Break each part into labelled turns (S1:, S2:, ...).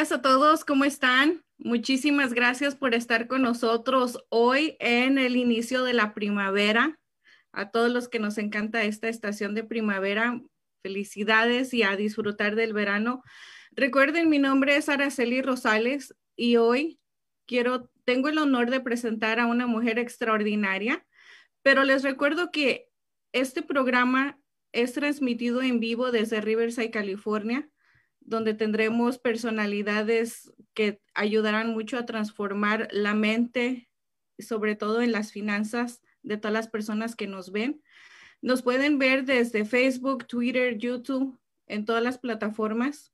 S1: Días a todos. ¿Cómo están? Muchísimas gracias por estar con nosotros hoy en el inicio de la primavera. A todos los que nos encanta esta estación de primavera, felicidades y a disfrutar del verano. Recuerden, mi nombre es Araceli Rosales y hoy quiero, tengo el honor de presentar a una mujer extraordinaria, pero les recuerdo que este programa es transmitido en vivo desde Riverside, California, donde tendremos personalidades que ayudarán mucho a transformar la mente, sobre todo en las finanzas de todas las personas que nos ven. Nos pueden ver desde Facebook, Twitter, YouTube, en todas las plataformas.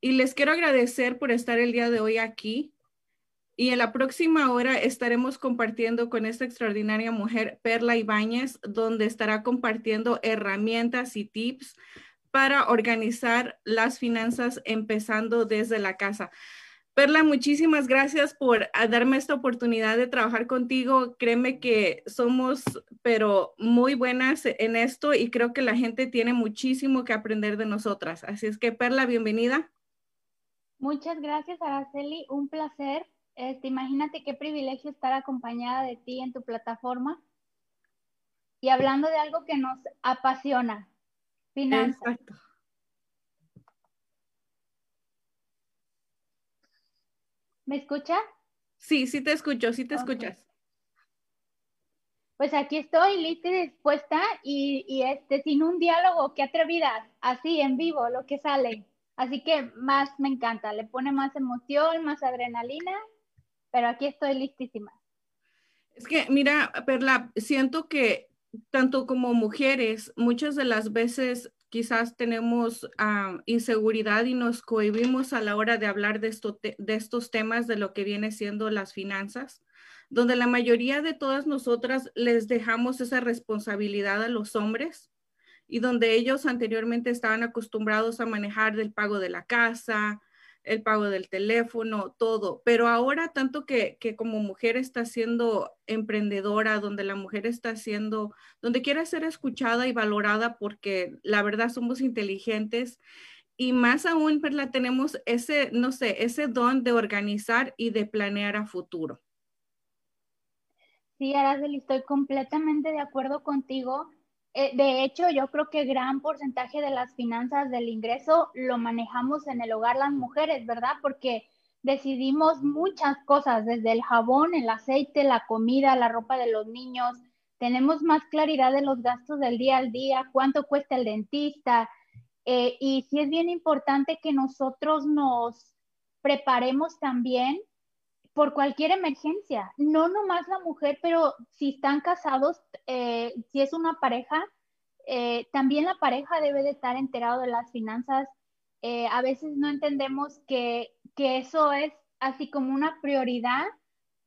S1: Y les quiero agradecer por estar el día de hoy aquí. Y en la próxima hora estaremos compartiendo con esta extraordinaria mujer, Perla Ibáñez, donde estará compartiendo herramientas y tips para organizar las finanzas empezando desde la casa. Perla, muchísimas gracias por ah, darme esta oportunidad de trabajar contigo. Créeme que somos, pero muy buenas en esto y creo que la gente tiene muchísimo que aprender de nosotras. Así es que, Perla, bienvenida.
S2: Muchas gracias, Araceli. Un placer. Este, imagínate qué privilegio estar acompañada de ti en tu plataforma y hablando de algo que nos apasiona, finanzas. Exacto. ¿Me escucha?
S1: Sí, sí te escucho, sí te escuchas.
S2: Pues aquí estoy lista y dispuesta y, y, este, sin un diálogo, qué atrevida, así en vivo, lo que sale. Así que más me encanta, le pone más emoción, más adrenalina, pero aquí estoy listísima.
S1: Es que, mira, Perla, siento que tanto como mujeres, muchas de las veces quizás tenemos ah, inseguridad y nos cohibimos a la hora de hablar de, esto, de estos temas de lo que viene siendo las finanzas, donde la mayoría de todas nosotras les dejamos esa responsabilidad a los hombres y donde ellos anteriormente estaban acostumbrados a manejar del pago de la casa, el pago del teléfono, todo. Pero ahora tanto que, que, como mujer está siendo emprendedora, donde la mujer está siendo, donde quiere ser escuchada y valorada porque la verdad somos inteligentes y más aún, Perla, tenemos ese, no sé, ese don de organizar y de planear a futuro.
S2: Sí, Araceli, estoy completamente de acuerdo contigo. Eh, de hecho, yo creo que gran porcentaje de las finanzas del ingreso lo manejamos en el hogar las mujeres, ¿verdad? Porque decidimos muchas cosas, desde el jabón, el aceite, la comida, la ropa de los niños. Tenemos más claridad de los gastos del día al día, cuánto cuesta el dentista. Eh, y sí es bien importante que nosotros nos preparemos también por cualquier emergencia, no nomás la mujer, pero si están casados, eh, si es una pareja, eh, también la pareja debe de estar enterado de las finanzas. Eh, a veces no entendemos que, que eso es así como una prioridad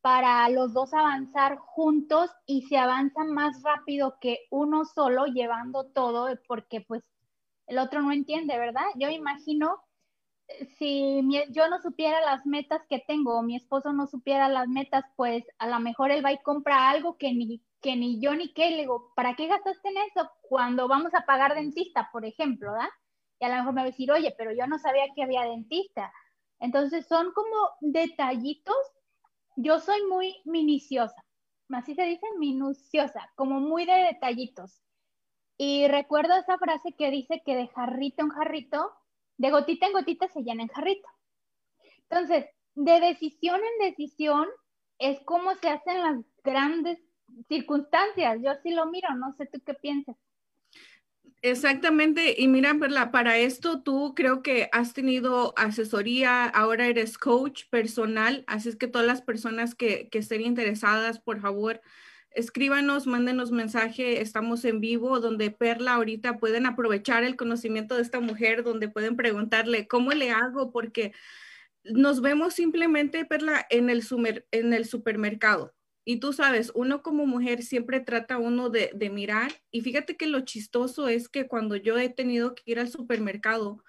S2: para los dos avanzar juntos y se avanza más rápido que uno solo llevando todo porque pues el otro no entiende, ¿verdad? Yo imagino si yo no supiera las metas que tengo o mi esposo no supiera las metas, pues a lo mejor él va y compra algo que ni, que ni yo ni qué. Le digo, ¿para qué gastaste en eso? Cuando vamos a pagar dentista, por ejemplo, ¿da? Y a lo mejor me va a decir, oye, pero yo no sabía que había dentista. Entonces son como detallitos. Yo soy muy minuciosa, así se dice, minuciosa, como muy de detallitos. Y recuerdo esa frase que dice que de jarrito en jarrito de gotita en gotita se llena el jarrito. Entonces, de decisión en decisión es como se hacen las grandes circunstancias. Yo sí lo miro, no sé tú qué piensas.
S1: Exactamente, y mira, Perla, para esto tú creo que has tenido asesoría, ahora eres coach personal, así es que todas las personas que, que estén interesadas, por favor, escríbanos, mándenos mensaje, estamos en vivo, donde Perla ahorita pueden aprovechar el conocimiento de esta mujer, donde pueden preguntarle, ¿cómo le hago? Porque nos vemos simplemente, Perla, en el, en el supermercado y tú sabes, uno como mujer siempre trata uno de, mirar y fíjate que lo chistoso es que cuando yo he tenido que ir al supermercado,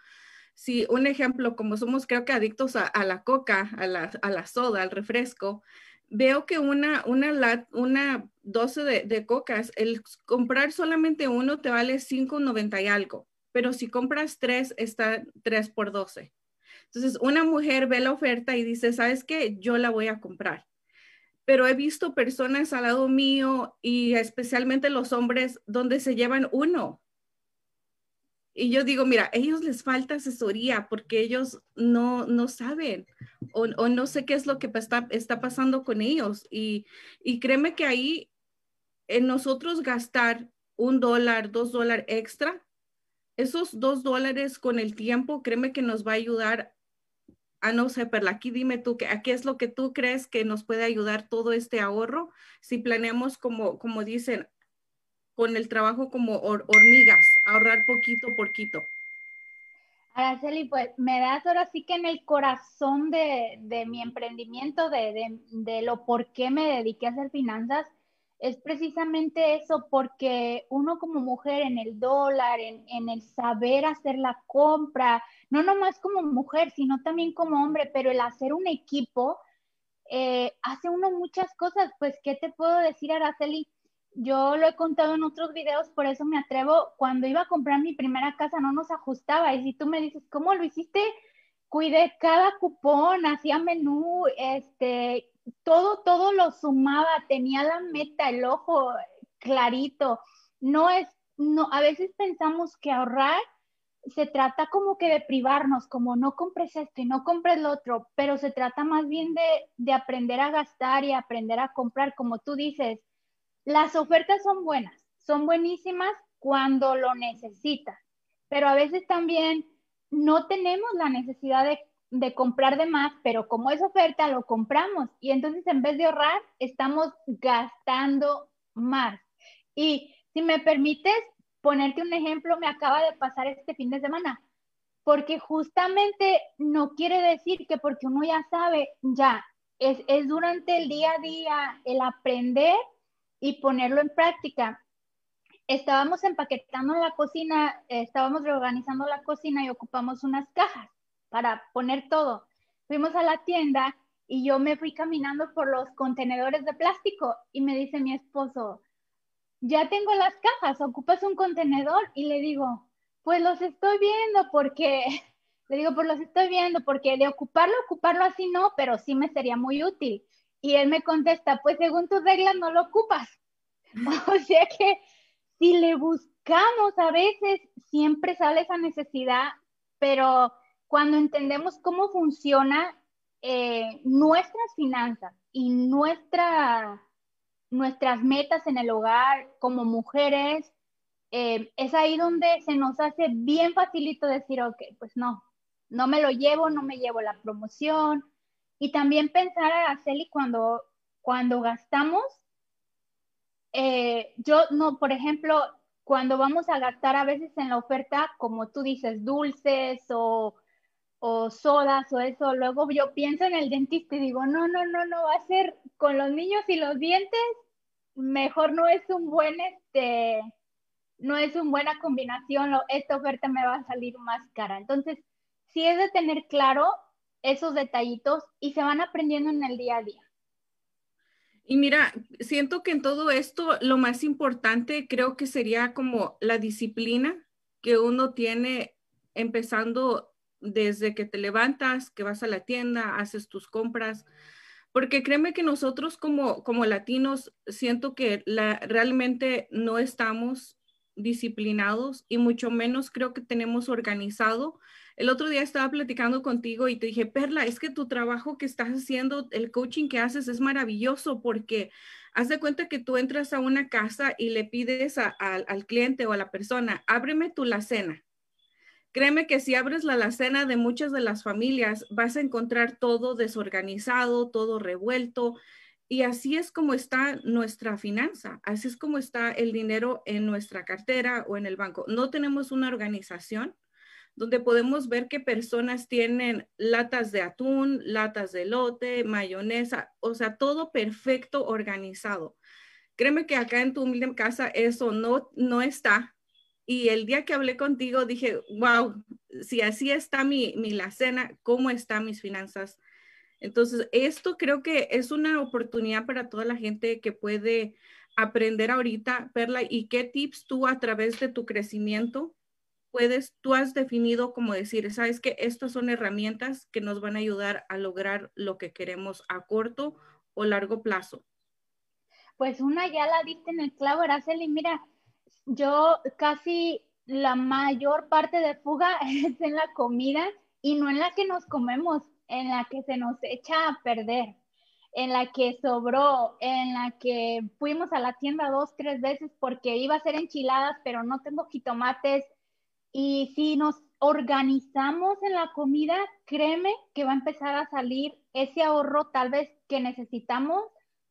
S1: si un ejemplo, como somos creo que adictos a, la coca, a la, a la, soda, al refresco, veo que una, una, una 12 de, de, cocas, el comprar solamente uno te vale 5.90 y algo, pero si compras tres, está 3 por 12. Entonces, una mujer ve la oferta y dice, ¿sabes qué? Yo la voy a comprar pero he visto personas al lado mío y especialmente los hombres donde se llevan uno. Y yo digo, mira, a ellos les falta asesoría porque ellos no, no saben o, no sé qué es lo que está, está pasando con ellos. Y, y créeme que ahí en nosotros gastar un dólar, dos dólares extra, esos dos dólares con el tiempo, créeme que nos va a ayudar Ah, no sé, pero aquí dime tú, ¿a qué es lo que tú crees que nos puede ayudar todo este ahorro si planeamos como, como dicen, con el trabajo como hormigas, ahorrar poquito por poquito?
S2: Araceli, pues me das ahora sí que en el corazón de, de mi emprendimiento, de, de, lo por qué me dediqué a hacer finanzas, es precisamente eso, porque uno como mujer en el dólar, en, en, el saber hacer la compra, no nomás como mujer, sino también como hombre, pero el hacer un equipo, eh, hace uno muchas cosas. Pues, ¿qué te puedo decir, Araceli? Yo lo he contado en otros videos, por eso me atrevo. Cuando iba a comprar mi primera casa no nos ajustaba. Y si tú me dices, ¿cómo lo hiciste? Cuidé cada cupón, hacía menú, este, todo, todo lo sumaba, tenía la meta, el ojo clarito. No es, no, a veces pensamos que ahorrar se trata como que de privarnos, como no compres esto y no compres lo otro, pero se trata más bien de, de aprender a gastar y aprender a comprar, como tú dices. Las ofertas son buenas, son buenísimas cuando lo necesitas, pero a veces también no tenemos la necesidad de comprar de más, pero como es oferta, lo compramos. Y entonces en vez de ahorrar, estamos gastando más. Y si me permites ponerte un ejemplo, me acaba de pasar este fin de semana, porque justamente no quiere decir que porque uno ya sabe, ya, es, es durante el día a día el aprender y ponerlo en práctica. Estábamos empaquetando la cocina, estábamos reorganizando la cocina y ocupamos unas cajas para poner todo. Fuimos a la tienda y yo me fui caminando por los contenedores de plástico y me dice mi esposo, ya tengo las cajas, ocupas un contenedor y le digo, pues los estoy viendo porque, le digo, pues los estoy viendo porque de ocuparlo, ocuparlo así no, pero sí me sería muy útil. Y él me contesta, pues según tus reglas no lo ocupas. o sea que si le buscamos a veces, siempre sale esa necesidad, pero cuando entendemos cómo funciona eh, nuestras finanzas y nuestra, nuestras metas en el hogar como mujeres, eh, es ahí donde se nos hace bien facilito decir, ok, pues no, no me lo llevo, no me llevo la promoción. Y también pensar, Araceli, cuando, cuando gastamos, eh, yo no, por ejemplo, cuando vamos a gastar a veces en la oferta, como tú dices, dulces o o sodas o eso, luego yo pienso en el dentista y digo, no, no, no, no, va a ser con los niños y los dientes, mejor no es un buen, este, no es una buena combinación, esta oferta me va a salir más cara. Entonces, sí es de tener claro esos detallitos y se van aprendiendo en el día a día.
S1: Y mira, siento que en todo esto lo más importante creo que sería como la disciplina que uno tiene empezando desde que te levantas, que vas a la tienda, haces tus compras, porque créeme que nosotros como, como latinos siento que la, realmente no estamos disciplinados y mucho menos creo que tenemos organizado. El otro día estaba platicando contigo y te dije, Perla, es que tu trabajo que estás haciendo, el coaching que haces es maravilloso porque Haz de cuenta que tú entras a una casa y le pides al cliente o a la persona, ábreme tu la cena. Créeme que si abres la alacena de muchas de las familias, vas a encontrar todo desorganizado, todo revuelto. Y así es como está nuestra finanza, así es como está el dinero en nuestra cartera o en el banco. No tenemos una organización donde podemos ver que personas tienen latas de atún, latas de lote, mayonesa, o sea, todo perfecto organizado. Créeme que acá en tu humilde casa eso no, no está. Y el día que hablé contigo dije, wow, si así está mi, mi la cena, ¿cómo están mis finanzas? Entonces, esto creo que es una oportunidad para toda la gente que puede aprender ahorita, Perla, y qué tips tú a través de tu crecimiento puedes, tú has definido como decir, sabes que estas son herramientas que nos van a ayudar a lograr lo que queremos a corto o largo plazo.
S2: Pues una ya la diste en el clavo, Araceli. Mira, yo casi la mayor parte de fuga es en la comida y no en la que nos comemos, en la que se nos echa a perder, en la que sobró, en la que fuimos a la tienda dos, tres veces porque iba a ser enchiladas, pero no tengo jitomates. Y si nos organizamos en la comida, créeme que va a empezar a salir ese ahorro tal vez que necesitamos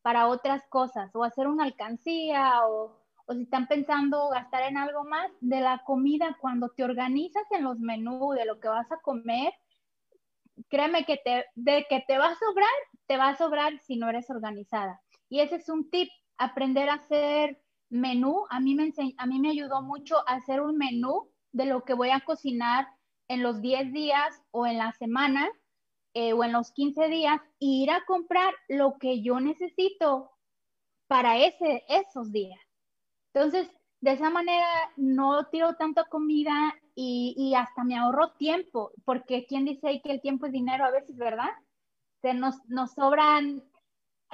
S2: para otras cosas, o hacer una alcancía, o o si están pensando gastar en algo más, de la comida, cuando te organizas en los menús de lo que vas a comer, créeme que te, de que te va a sobrar, te va a sobrar si no eres organizada. Y ese es un tip, aprender a hacer menú. A mí me, a mí me ayudó mucho a hacer un menú de lo que voy a cocinar en los 10 días o en la semana eh, o en los 15 días e ir a comprar lo que yo necesito para ese, esos días. Entonces, de esa manera no tiro tanta comida y, hasta me ahorro tiempo, porque ¿quién dice ahí que el tiempo es dinero a veces, verdad? Se nos, nos sobran.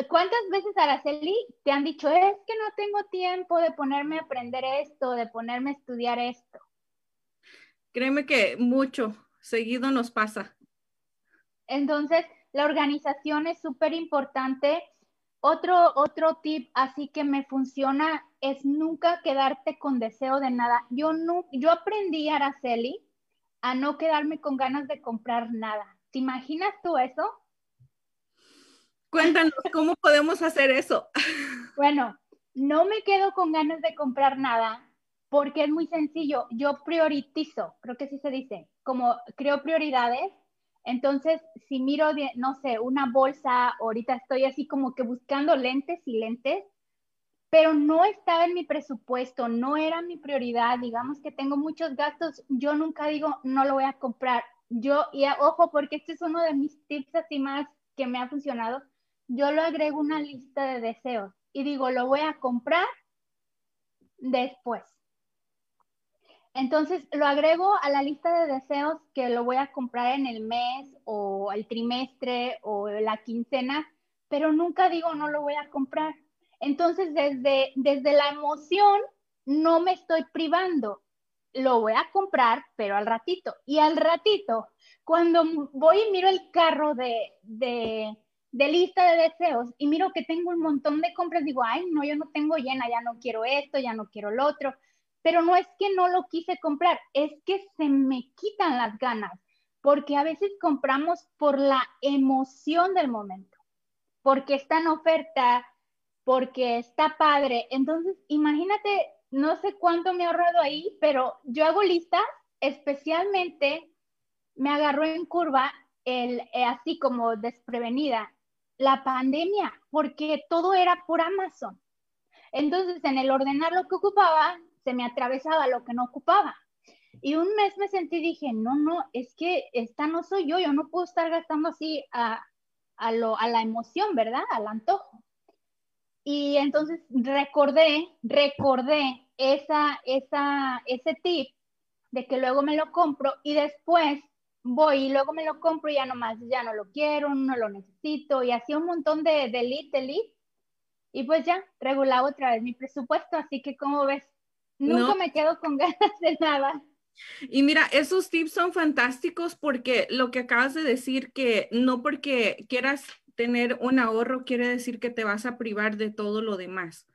S2: ¿Cuántas veces, Araceli, te han dicho, es que no tengo tiempo de ponerme a aprender esto, de ponerme a estudiar esto?
S1: Créeme que mucho, seguido nos pasa.
S2: Entonces, la organización es súper importante otro, otro tip así que me funciona es nunca quedarte con deseo de nada. Yo, no, yo aprendí, Araceli, a no quedarme con ganas de comprar nada. ¿Te imaginas tú eso?
S1: Cuéntanos, ¿cómo podemos hacer eso?
S2: Bueno, no me quedo con ganas de comprar nada porque es muy sencillo. Yo prioritizo, creo que sí se dice, como creo prioridades entonces, si miro, no sé, una bolsa, ahorita estoy así como que buscando lentes y lentes, pero no estaba en mi presupuesto, no era mi prioridad, digamos que tengo muchos gastos, yo nunca digo, no lo voy a comprar. Yo, y ojo, porque este es uno de mis tips así más que me ha funcionado, yo lo agrego una lista de deseos y digo, lo voy a comprar después. Entonces lo agrego a la lista de deseos que lo voy a comprar en el mes o el trimestre o la quincena, pero nunca digo no lo voy a comprar. Entonces desde, desde la emoción no me estoy privando. Lo voy a comprar, pero al ratito. Y al ratito, cuando voy y miro el carro de, de, de lista de deseos y miro que tengo un montón de compras, digo, ay, no, yo no tengo llena, ya no quiero esto, ya no quiero lo otro pero no es que no lo quise comprar, es que se me quitan las ganas, porque a veces compramos por la emoción del momento, porque está en oferta, porque está padre. Entonces, imagínate, no sé cuánto me he ahorrado ahí, pero yo hago listas, especialmente me agarró en curva el, eh, así como desprevenida, la pandemia, porque todo era por Amazon. Entonces, en el ordenar lo que ocupaba, se me atravesaba lo que no ocupaba. Y un mes me sentí y dije, no, no, es que esta no soy yo, yo no puedo estar gastando así a, a, lo, a la emoción, ¿verdad? Al antojo. Y entonces recordé, recordé esa, esa, ese tip de que luego me lo compro y después voy y luego me lo compro y ya nomás, ya no lo quiero, no lo necesito y así un montón de, de lead, de Y pues ya, regulaba otra vez mi presupuesto, así que como ves, Nunca me quedo con ganas de nada.
S1: Y mira, esos tips son fantásticos porque lo que acabas de decir, que no porque quieras tener un ahorro quiere decir que te vas a privar de todo lo demás.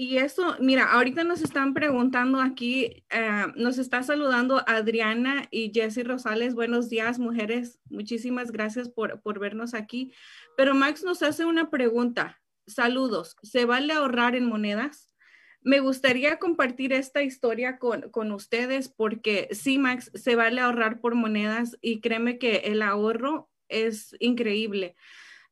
S1: Y eso, mira, ahorita nos están preguntando aquí, eh, nos está saludando Adriana y Jessy Rosales. Buenos días, mujeres. Muchísimas gracias por, por vernos aquí. Pero Max nos hace una pregunta. Saludos. ¿Se vale ahorrar en monedas? Me gustaría compartir esta historia con, con, ustedes porque sí, Max, se vale ahorrar por monedas y créeme que el ahorro es increíble.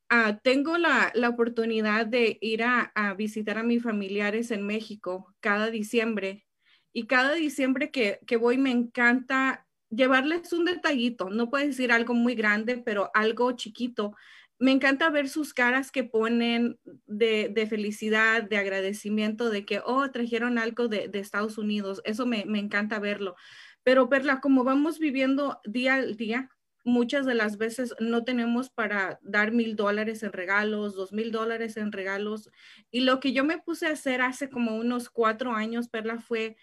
S1: Ah, tengo la, oportunidad de ir a, visitar a mis familiares en México cada diciembre y cada diciembre que, voy me encanta llevarles un detallito, no puede decir algo muy grande, pero algo chiquito. Me encanta ver sus caras que ponen de, felicidad, de agradecimiento, de que, oh, trajeron algo de, Estados Unidos. Eso me, encanta verlo. Pero, Perla, como vamos viviendo día al día, muchas de las veces no tenemos para dar mil dólares en regalos, dos mil dólares en regalos. Y lo que yo me puse a hacer hace como unos cuatro años, Perla, fue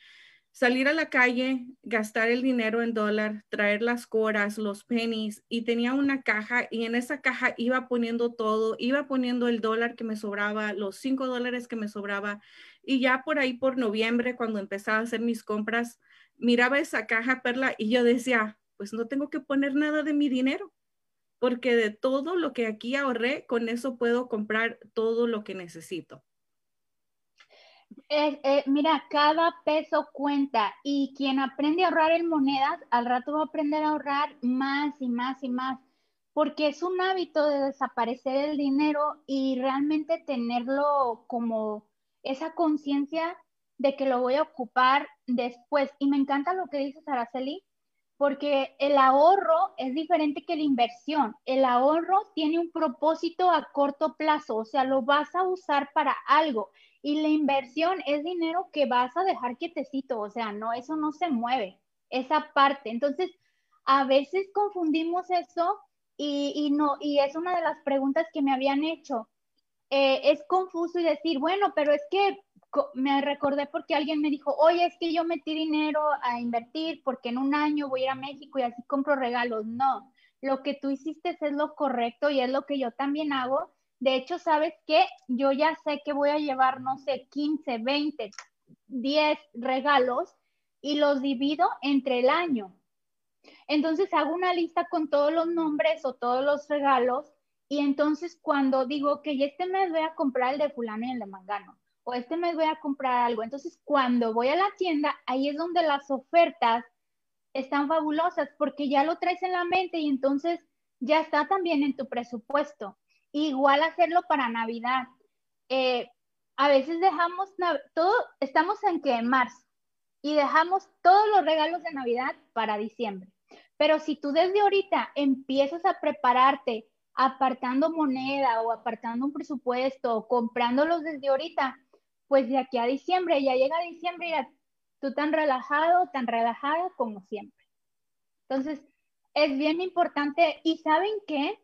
S1: salir a la calle, gastar el dinero en dólar, traer las coras, los pennies y tenía una caja y en esa caja iba poniendo todo, iba poniendo el dólar que me sobraba, los cinco dólares que me sobraba y ya por ahí por noviembre cuando empezaba a hacer mis compras, miraba esa caja, Perla, y yo decía, pues no tengo que poner nada de mi dinero, porque de todo lo que aquí ahorré, con eso puedo comprar todo lo que necesito.
S2: Eh, mira, cada peso cuenta y quien aprende a ahorrar en monedas, al rato va a aprender a ahorrar más y más y más, porque es un hábito de desaparecer el dinero y realmente tenerlo como esa conciencia de que lo voy a ocupar después. Y me encanta lo que dices, Araceli, porque el ahorro es diferente que la inversión. El ahorro tiene un propósito a corto plazo, o sea, lo vas a usar para algo. Y la inversión es dinero que vas a dejar quietecito, o sea, no, eso no se mueve, esa parte. Entonces, a veces confundimos eso y, no, y es una de las preguntas que me habían hecho. Eh, es confuso y decir, bueno, pero es que me recordé porque alguien me dijo, oye, es que yo metí dinero a invertir porque en un año voy a ir a México y así compro regalos. No, lo que tú hiciste es lo correcto y es lo que yo también hago. De hecho, ¿sabes qué? Yo ya sé que voy a llevar, no sé, 15, 20, 10 regalos y los divido entre el año. Entonces hago una lista con todos los nombres o todos los regalos y entonces cuando digo que este mes voy a comprar el de fulano y el de mangano, o este mes voy a comprar algo. Entonces, cuando voy a la tienda, ahí es donde las ofertas están fabulosas porque ya lo traes en la mente y entonces ya está también en tu presupuesto. Igual hacerlo para Navidad. Eh, a veces dejamos todo, estamos en que en marzo y dejamos todos los regalos de Navidad para diciembre. Pero si tú desde ahorita empiezas a prepararte apartando moneda o apartando un presupuesto o comprándolos desde ahorita, pues de aquí a diciembre, ya llega diciembre y tú tan relajado, tan relajada como siempre. Entonces, es bien importante. ¿Y saben qué?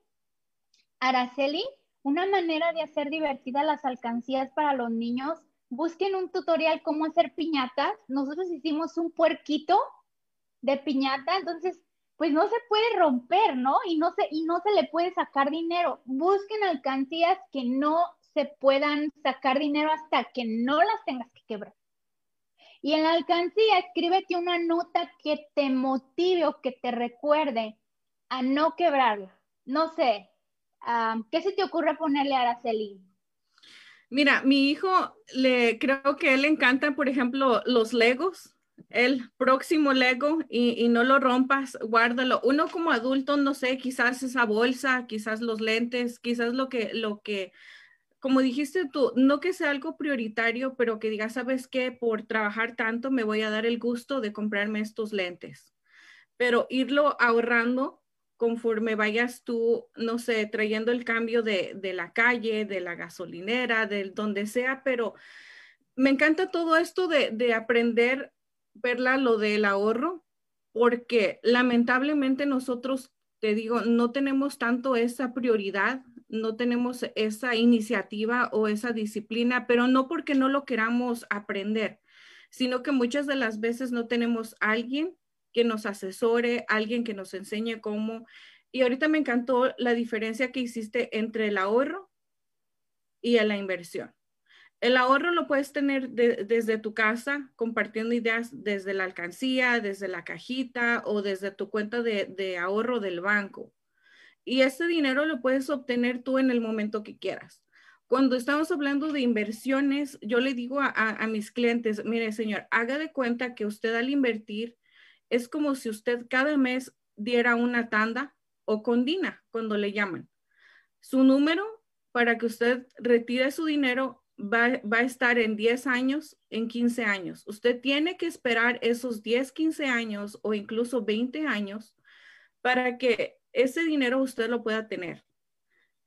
S2: Araceli, una manera de hacer divertidas las alcancías para los niños, busquen un tutorial cómo hacer piñatas. Nosotros hicimos un puerquito de piñata, entonces, pues no se puede romper, ¿no? Y no se, y no se le puede sacar dinero. Busquen alcancías que no se puedan sacar dinero hasta que no las tengas que quebrar. Y en la alcancía escríbete una nota que te motive o que te recuerde a no quebrarla. No sé, ¿qué se te ocurre ponerle a Araceli?
S1: Mira, mi hijo le creo que él encanta, por ejemplo, los Legos. El próximo Lego y, y, no lo rompas, guárdalo. Uno como adulto, no sé, quizás esa bolsa, quizás los lentes, quizás lo que, lo que como dijiste tú, no que sea algo prioritario, pero que digas, sabes qué, por trabajar tanto me voy a dar el gusto de comprarme estos lentes. Pero irlo ahorrando conforme vayas tú, no sé, trayendo el cambio de, la calle, de la gasolinera, de donde sea, pero me encanta todo esto de, de aprender, verla, lo del ahorro, porque lamentablemente nosotros, te digo, no tenemos tanto esa prioridad no tenemos esa iniciativa o esa disciplina, pero no porque no lo queramos aprender, sino que muchas de las veces no tenemos alguien que nos asesore, alguien que nos enseñe cómo. Y ahorita me encantó la diferencia que hiciste entre el ahorro y la inversión. El ahorro lo puedes tener desde tu casa, compartiendo ideas desde la alcancía, desde la cajita o desde tu cuenta de, ahorro del banco. Y ese dinero lo puedes obtener tú en el momento que quieras. Cuando estamos hablando de inversiones, yo le digo a, a mis clientes, mire señor, haga de cuenta que usted al invertir es como si usted cada mes diera una tanda o condina cuando le llaman. Su número para que usted retire su dinero va, a estar en 10 años, en 15 años. Usted tiene que esperar esos 10, 15 años o incluso 20 años para que ese dinero usted lo pueda tener.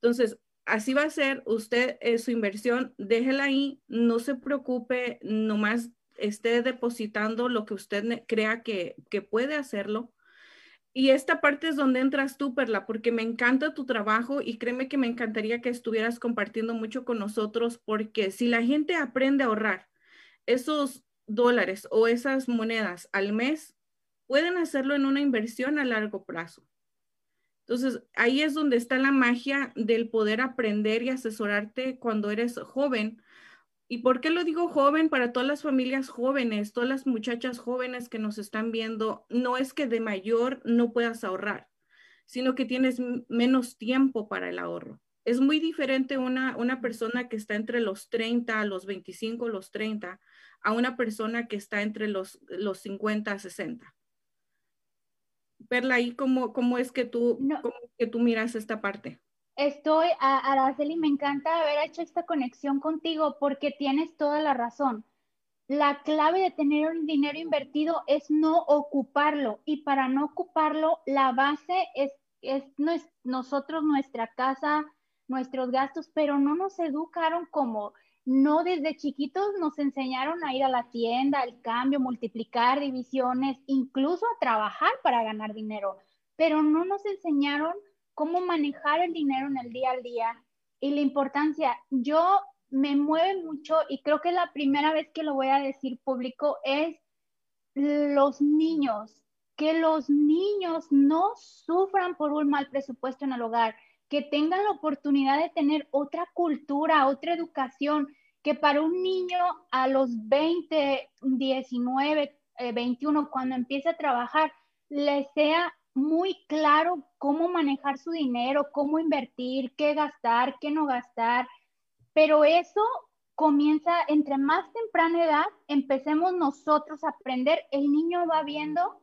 S1: Entonces, así va a ser usted eh, su inversión, déjela ahí, no se preocupe, nomás esté depositando lo que usted crea que, que puede hacerlo y esta parte es donde entras tú, Perla, porque me encanta tu trabajo y créeme que me encantaría que estuvieras compartiendo mucho con nosotros, porque si la gente aprende a ahorrar esos dólares o esas monedas al mes, pueden hacerlo en una inversión a largo plazo. Entonces, ahí es donde está la magia del poder aprender y asesorarte cuando eres joven, ¿Y por qué lo digo joven? Para todas las familias jóvenes, todas las muchachas jóvenes que nos están viendo, no es que de mayor no puedas ahorrar, sino que tienes menos tiempo para el ahorro. Es muy diferente una, una persona que está entre los 30, los 25, los 30, a una persona que está entre los, los 50, 60. Perla, ¿y cómo, cómo es que tú, cómo que tú miras esta parte?
S2: Estoy, Araceli, me encanta haber hecho esta conexión contigo porque tienes toda la razón. La clave de tener un dinero invertido es no ocuparlo y para no ocuparlo, la base es, es, nosotros, nuestra casa, nuestros gastos, pero no nos educaron como, no desde chiquitos nos enseñaron a ir a la tienda, al cambio, multiplicar divisiones, incluso a trabajar para ganar dinero, pero no nos enseñaron cómo manejar el dinero en el día al día y la importancia. Yo me mueve mucho y creo que la primera vez que lo voy a decir público es los niños, que los niños no sufran por un mal presupuesto en el hogar, que tengan la oportunidad de tener otra cultura, otra educación, que para un niño a los 20, 19, 21, cuando empiece a trabajar, le sea muy claro cómo manejar su dinero, cómo invertir, qué gastar, qué no gastar, pero eso comienza entre más temprana edad, empecemos nosotros a aprender, el niño va viendo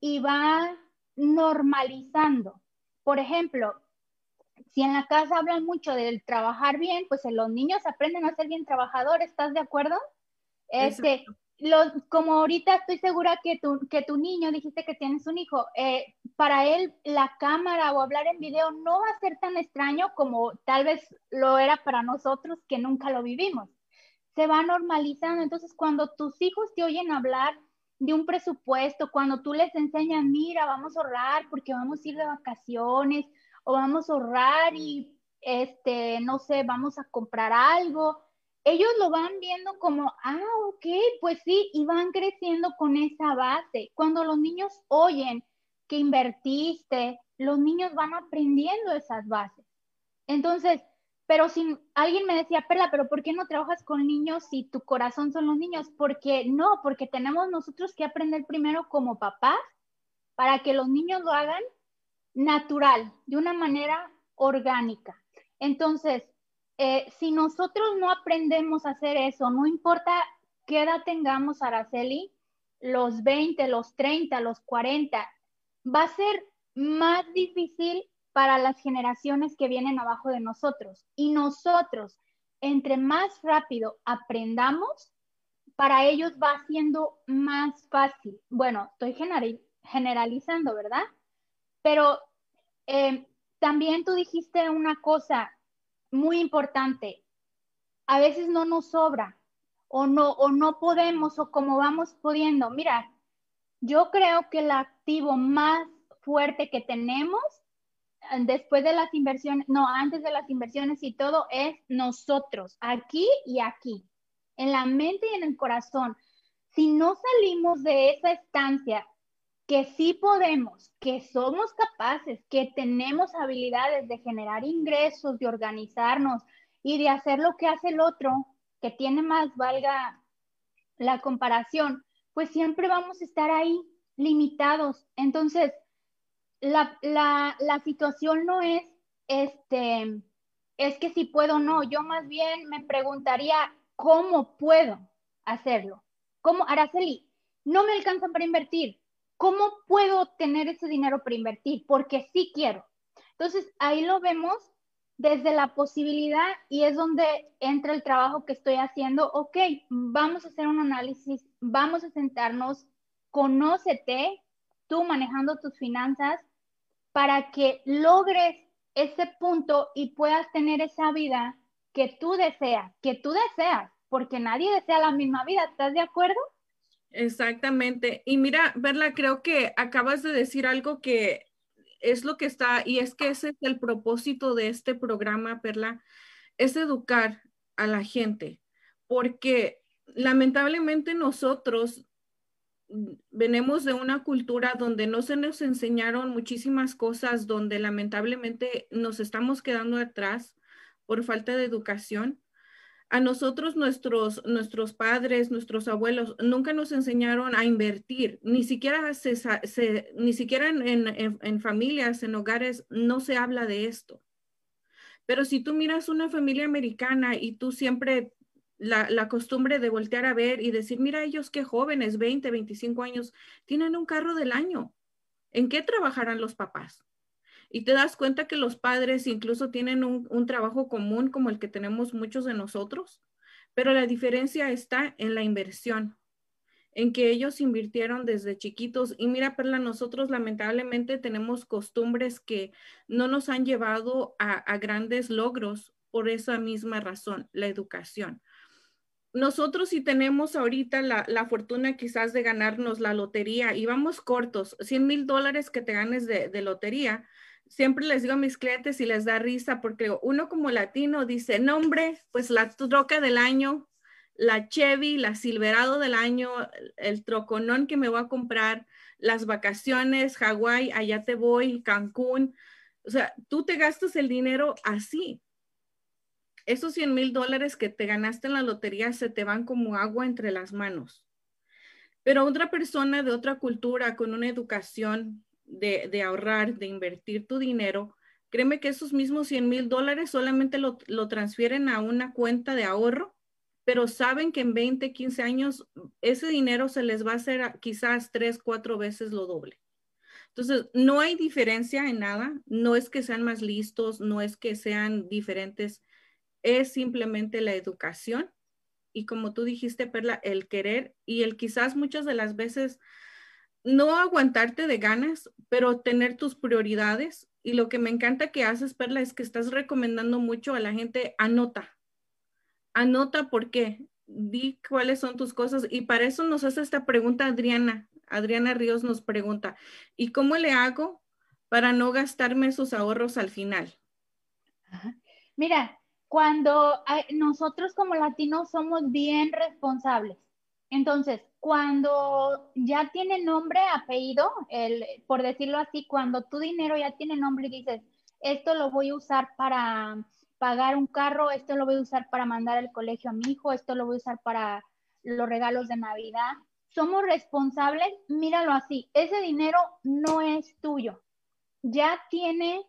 S2: y va normalizando. Por ejemplo, si en la casa hablan mucho del trabajar bien, pues los niños aprenden a ser bien trabajadores, ¿estás de acuerdo? Este, como ahorita estoy segura que tu, que tu niño, dijiste que tienes un hijo, eh, para él la cámara o hablar en video no va a ser tan extraño como tal vez lo era para nosotros que nunca lo vivimos. Se va normalizando. Entonces, cuando tus hijos te oyen hablar de un presupuesto, cuando tú les enseñas, mira, vamos a ahorrar porque vamos a ir de vacaciones o vamos a ahorrar y, este, no sé, vamos a comprar algo ellos lo van viendo como, ah, ok, pues sí, y van creciendo con esa base. Cuando los niños oyen que invertiste, los niños van aprendiendo esas bases. Entonces, pero si alguien me decía, Perla, pero ¿por qué no trabajas con niños si tu corazón son los niños? Porque no, porque tenemos nosotros que aprender primero como papás para que los niños lo hagan natural, de una manera orgánica. Entonces, eh, si nosotros no aprendemos a hacer eso, no importa qué edad tengamos, Araceli, los 20, los 30, los 40, va a ser más difícil para las generaciones que vienen abajo de nosotros. Y nosotros, entre más rápido aprendamos, para ellos va siendo más fácil. Bueno, estoy generalizando, ¿verdad? Pero eh, también tú dijiste una cosa, muy importante, a veces no nos sobra o no, o no podemos o como vamos pudiendo. Mira, yo creo que el activo más fuerte que tenemos eh, después de las inversiones, no, antes de las inversiones y todo, es nosotros, aquí y aquí, en la mente y en el corazón. Si no salimos de esa estancia que sí podemos, que somos capaces, que tenemos habilidades de generar ingresos, de organizarnos y de hacer lo que hace el otro, que tiene más, valga la comparación, pues siempre vamos a estar ahí limitados. Entonces, la, la situación no es, este, es que si puedo o no, yo más bien me preguntaría, ¿cómo puedo hacerlo? ¿Cómo, Araceli? No me alcanzan para invertir, ¿cómo puedo tener ese dinero para invertir? Porque sí quiero. Entonces, ahí lo vemos desde la posibilidad y es donde entra el trabajo que estoy haciendo. Ok, vamos a hacer un análisis, vamos a sentarnos, conócete tú manejando tus finanzas para que logres ese punto y puedas tener esa vida que tú deseas, que tú deseas, porque nadie desea la misma vida, ¿estás de acuerdo?
S1: Exactamente. Y mira, Verla, creo que acabas de decir algo que es lo que está, y es que ese es el propósito de este programa, Perla, es educar a la gente, porque lamentablemente nosotros venimos de una cultura donde no se nos enseñaron muchísimas cosas, donde lamentablemente nos estamos quedando atrás por falta de educación a nosotros nuestros, nuestros padres, nuestros abuelos nunca nos enseñaron a invertir, ni siquiera, se, ni siquiera en, familias, en hogares, no se habla de esto. Pero si tú miras una familia americana y tú siempre la, la, costumbre de voltear a ver y decir, mira ellos qué jóvenes, 20, 25 años, tienen un carro del año. ¿En qué trabajarán los papás? Y te das cuenta que los padres incluso tienen un, trabajo común como el que tenemos muchos de nosotros, pero la diferencia está en la inversión, en que ellos invirtieron desde chiquitos. Y mira, Perla, nosotros lamentablemente tenemos costumbres que no nos han llevado a, grandes logros por esa misma razón, la educación. Nosotros si tenemos ahorita la, fortuna quizás de ganarnos la lotería y vamos cortos, 100 mil dólares que te ganes de, de lotería, siempre les digo a mis clientes y les da risa porque uno como latino dice, nombre, pues la troca del año, la Chevy, la Silverado del año, el troconón que me voy a comprar, las vacaciones, Hawái, allá te voy, Cancún. O sea, tú te gastas el dinero así. Esos 100 mil dólares que te ganaste en la lotería se te van como agua entre las manos. Pero otra persona de otra cultura, con una educación de, ahorrar, de invertir tu dinero, créeme que esos mismos 100 mil dólares solamente lo, transfieren a una cuenta de ahorro, pero saben que en 20, 15 años ese dinero se les va a hacer quizás tres, cuatro veces lo doble. Entonces, no hay diferencia en nada, no es que sean más listos, no es que sean diferentes, es simplemente la educación y como tú dijiste, Perla, el querer y el quizás muchas de las veces no aguantarte de ganas, pero tener tus prioridades. Y lo que me encanta que haces, Perla, es que estás recomendando mucho a la gente, anota. Anota por qué. Di cuáles son tus cosas. Y para eso nos hace esta pregunta Adriana. Adriana Ríos nos pregunta, ¿y cómo le hago para no gastarme esos ahorros al final?
S2: Mira, cuando nosotros como latinos somos bien responsables, entonces, cuando ya tiene nombre, apellido, el, por decirlo así, cuando tu dinero ya tiene nombre y dices, esto lo voy a usar para pagar un carro, esto lo voy a usar para mandar al colegio a mi hijo, esto lo voy a usar para los regalos de Navidad. Somos responsables, míralo así, ese dinero no es tuyo. Ya tiene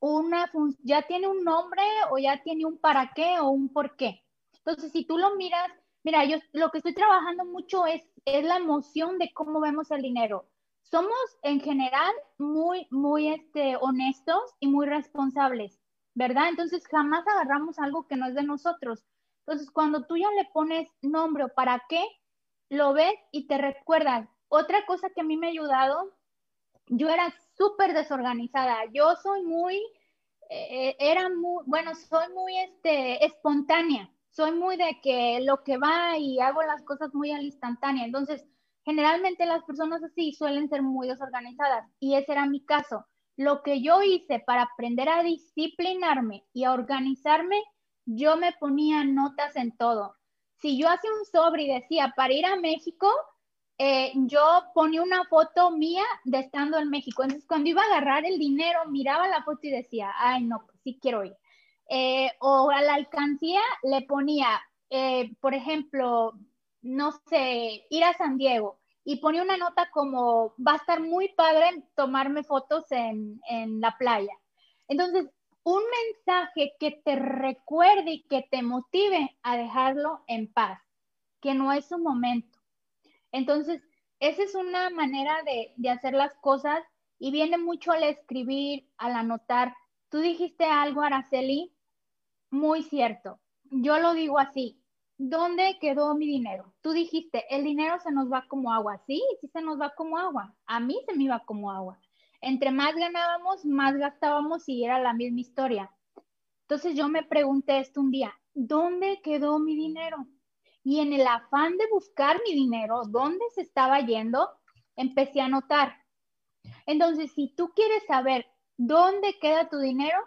S2: una ya tiene un nombre o ya tiene un para qué o un por qué. Entonces, si tú lo miras Mira, yo lo que estoy trabajando mucho es, es la emoción de cómo vemos el dinero. Somos en general muy, muy este, honestos y muy responsables, ¿verdad? Entonces jamás agarramos algo que no es de nosotros. Entonces, cuando tú ya le pones nombre o para qué, lo ves y te recuerdas. Otra cosa que a mí me ha ayudado, yo era súper desorganizada. Yo soy muy, eh, eh, era muy, bueno, soy muy este, espontánea soy muy de que lo que va y hago las cosas muy al instantáneo. Entonces, generalmente las personas así suelen ser muy desorganizadas y ese era mi caso. Lo que yo hice para aprender a disciplinarme y a organizarme, yo me ponía notas en todo. Si yo hacía un sobre y decía para ir a México, eh, yo ponía una foto mía de estando en México. Entonces, cuando iba a agarrar el dinero, miraba la foto y decía, ay, no, pues sí quiero ir. Eh, o a la alcancía le ponía, eh, por ejemplo, no sé, ir a San Diego y ponía una nota como, va a estar muy padre tomarme fotos en, en la playa. Entonces, un mensaje que te recuerde y que te motive a dejarlo en paz, que no es su momento. Entonces, esa es una manera de, de hacer las cosas y viene mucho al escribir, al anotar. Tú dijiste algo, Araceli, muy cierto. Yo lo digo así. ¿Dónde quedó mi dinero? Tú dijiste, el dinero se nos va como agua. Sí, sí se nos va como agua. A mí se me iba como agua. Entre más ganábamos, más gastábamos y era la misma historia. Entonces yo me pregunté esto un día, ¿dónde quedó mi dinero? Y en el afán de buscar mi dinero, ¿dónde se estaba yendo? Empecé a notar. Entonces, si tú quieres saber dónde queda tu dinero,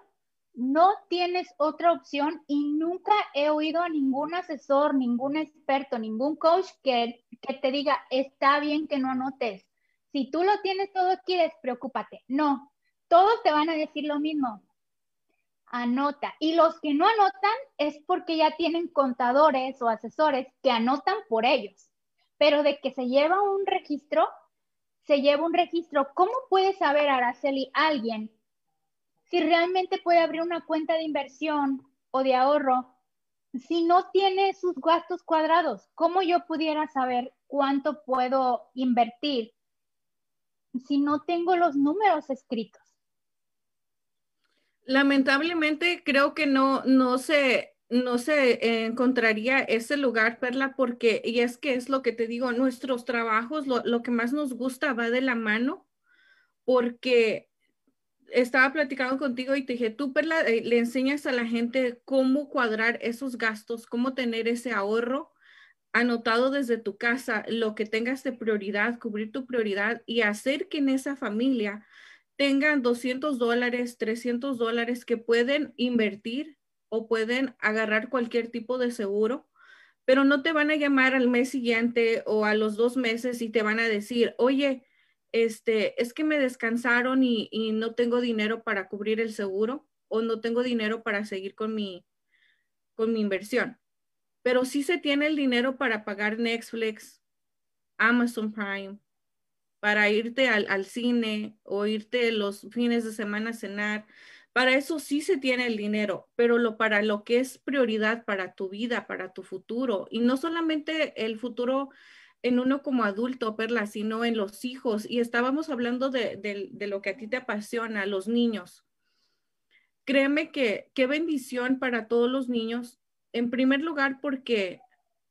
S2: no tienes otra opción y nunca he oído a ningún asesor, ningún experto, ningún coach que, que te diga, está bien que no anotes. Si tú lo tienes todo, quieres, preocúpate. No, todos te van a decir lo mismo. Anota. Y los que no anotan es porque ya tienen contadores o asesores que anotan por ellos. Pero de que se lleva un registro, se lleva un registro. ¿Cómo puede saber, Araceli, alguien si realmente puede abrir una cuenta de inversión o de ahorro si no tiene sus gastos cuadrados? ¿Cómo yo pudiera saber cuánto puedo invertir si no tengo los números escritos?
S1: Lamentablemente creo que no, no se, no se encontraría ese lugar, Perla, porque, y es que es lo que te digo, nuestros trabajos, lo, lo que más nos gusta va de la mano, porque estaba platicando contigo y te dije, tú Perla, eh, le enseñas a la gente cómo cuadrar esos gastos, cómo tener ese ahorro anotado desde tu casa, lo que tengas de prioridad, cubrir tu prioridad y hacer que en esa familia tengan 200 dólares, 300 dólares que pueden invertir o pueden agarrar cualquier tipo de seguro, pero no te van a llamar al mes siguiente o a los dos meses y te van a decir, oye, este, es que me descansaron y, no tengo dinero para cubrir el seguro o no tengo dinero para seguir con mi, con mi inversión. Pero sí se tiene el dinero para pagar Netflix, Amazon Prime, para irte al, al cine o irte los fines de semana a cenar. Para eso sí se tiene el dinero, pero lo para lo que es prioridad para tu vida, para tu futuro y no solamente el futuro en uno como adulto, Perla, sino en los hijos. Y estábamos hablando de, lo que a ti te apasiona, los niños. Créeme que qué bendición para todos los niños. En primer lugar, porque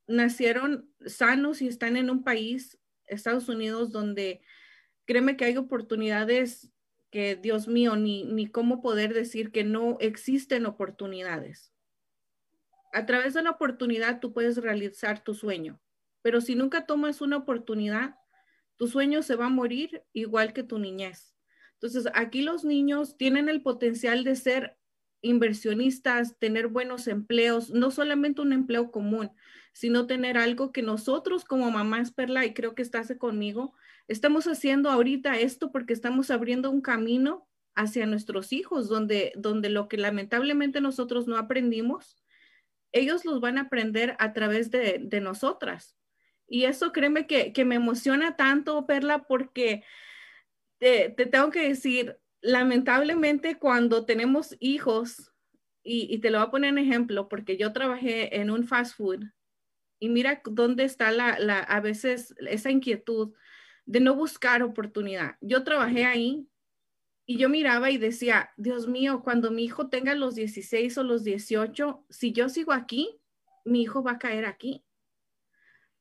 S1: nacieron sanos y están en un país, Estados Unidos, donde créeme que hay oportunidades que, Dios mío, ni, ni cómo poder decir que no existen oportunidades. A través de la oportunidad tú puedes realizar tu sueño pero si nunca tomas una oportunidad, tu sueño se va a morir igual que tu niñez. Entonces, aquí los niños tienen el potencial de ser inversionistas, tener buenos empleos, no solamente un empleo común, sino tener algo que nosotros como mamás, Perla, y creo que estás conmigo, estamos haciendo ahorita esto porque estamos abriendo un camino hacia nuestros hijos, donde, donde lo que lamentablemente nosotros no aprendimos, ellos los van a aprender a través de, de nosotras. Y eso créeme que, me emociona tanto, Perla, porque te, tengo que decir, lamentablemente cuando tenemos hijos, y, te lo voy a poner en ejemplo, porque yo trabajé en un fast food y mira dónde está la, la, a veces esa inquietud de no buscar oportunidad. Yo trabajé ahí y yo miraba y decía, Dios mío, cuando mi hijo tenga los 16 o los 18, si yo sigo aquí, mi hijo va a caer aquí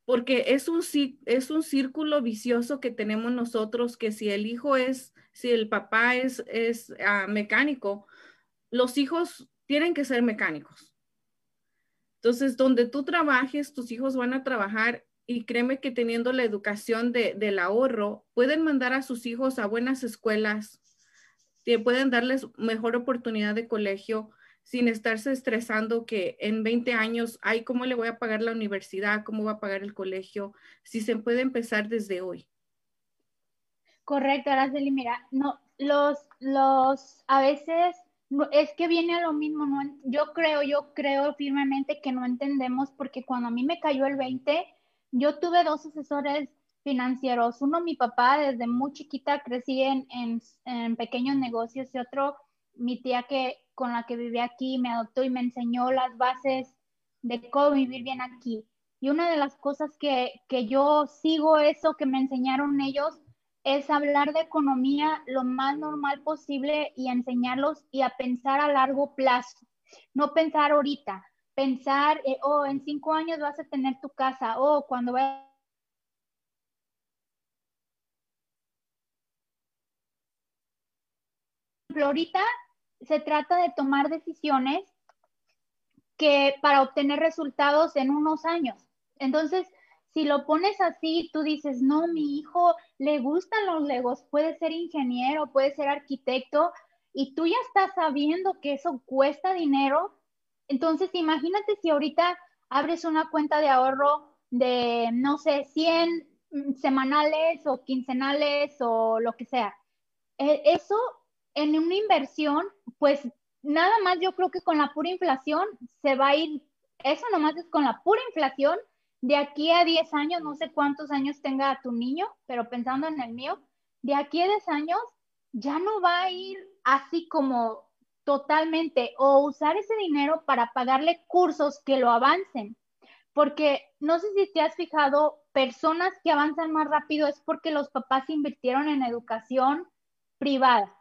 S1: porque es un, es un círculo vicioso que tenemos nosotros, que si el hijo es, si el papá es, es ah, mecánico, los hijos tienen que ser mecánicos. Entonces, donde tú trabajes, tus hijos van a trabajar y créeme que teniendo la educación de, del ahorro, pueden mandar a sus hijos a buenas escuelas, pueden darles mejor oportunidad de colegio, sin estarse estresando que en 20 años, ay, ¿cómo le voy a pagar la universidad? ¿Cómo va a pagar el colegio? Si se puede empezar desde hoy.
S2: Correcto, Araceli, mira, no, los, los, a veces es que viene a lo mismo, no, yo creo, yo creo firmemente que no entendemos porque cuando a mí me cayó el 20, yo tuve dos asesores financieros, uno mi papá, desde muy chiquita crecí en, en, en pequeños negocios y otro mi tía que con la que vivía aquí me adoptó y me enseñó las bases de cómo vivir bien aquí. Y una de las cosas que, que yo sigo eso que me enseñaron ellos es hablar de economía lo más normal posible y enseñarlos y a pensar a largo plazo, no pensar ahorita, pensar, eh, oh, en cinco años vas a tener tu casa, o oh, cuando vayas ahorita se trata de tomar decisiones que para obtener resultados en unos años. Entonces, si lo pones así, tú dices, no, mi hijo le gustan los legos, puede ser ingeniero, puede ser arquitecto, y tú ya estás sabiendo que eso cuesta dinero. Entonces, imagínate si ahorita abres una cuenta de ahorro de, no sé, 100 semanales o quincenales o lo que sea. E, eso en una inversión, pues nada más yo creo que con la pura inflación se va a ir, eso nomás es con la pura inflación, de aquí a 10 años, no sé cuántos años tenga tu niño, pero pensando en el mío, de aquí a 10 años ya no va a ir así como totalmente o usar ese dinero para pagarle cursos que lo avancen. Porque no sé si te has fijado, personas que avanzan más rápido es porque los papás invirtieron en educación privada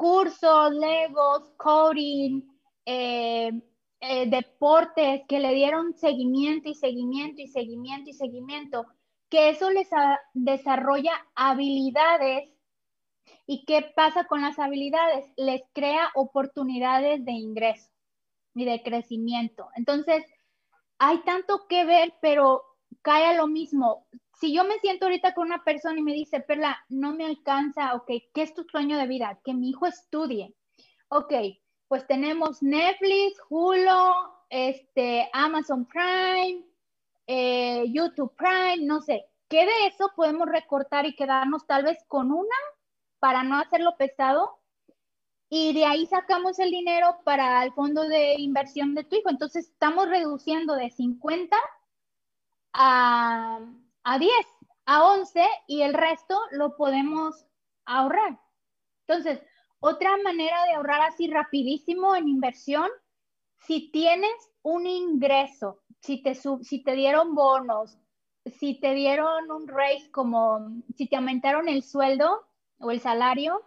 S2: cursos, legos, coding, eh, eh, deportes que le dieron seguimiento y seguimiento y seguimiento y seguimiento, que eso les desarrolla habilidades. ¿Y qué pasa con las habilidades? Les crea oportunidades de ingreso y de crecimiento. Entonces, hay tanto que ver, pero cae a lo mismo si yo me siento ahorita con una persona y me dice, Perla, no me alcanza, ok, ¿qué es tu sueño de vida? Que mi hijo estudie. Ok, pues tenemos Netflix, Hulu, este, Amazon Prime, eh, YouTube Prime, no sé. ¿Qué de eso podemos recortar y quedarnos tal vez con una para no hacerlo pesado? Y de ahí sacamos el dinero para el fondo de inversión de tu hijo. Entonces estamos reduciendo de 50 a a 10, a 11 y el resto lo podemos ahorrar. Entonces, otra manera de ahorrar así rapidísimo en inversión, si tienes un ingreso, si te, si te dieron bonos, si te dieron un raise como si te aumentaron el sueldo o el salario,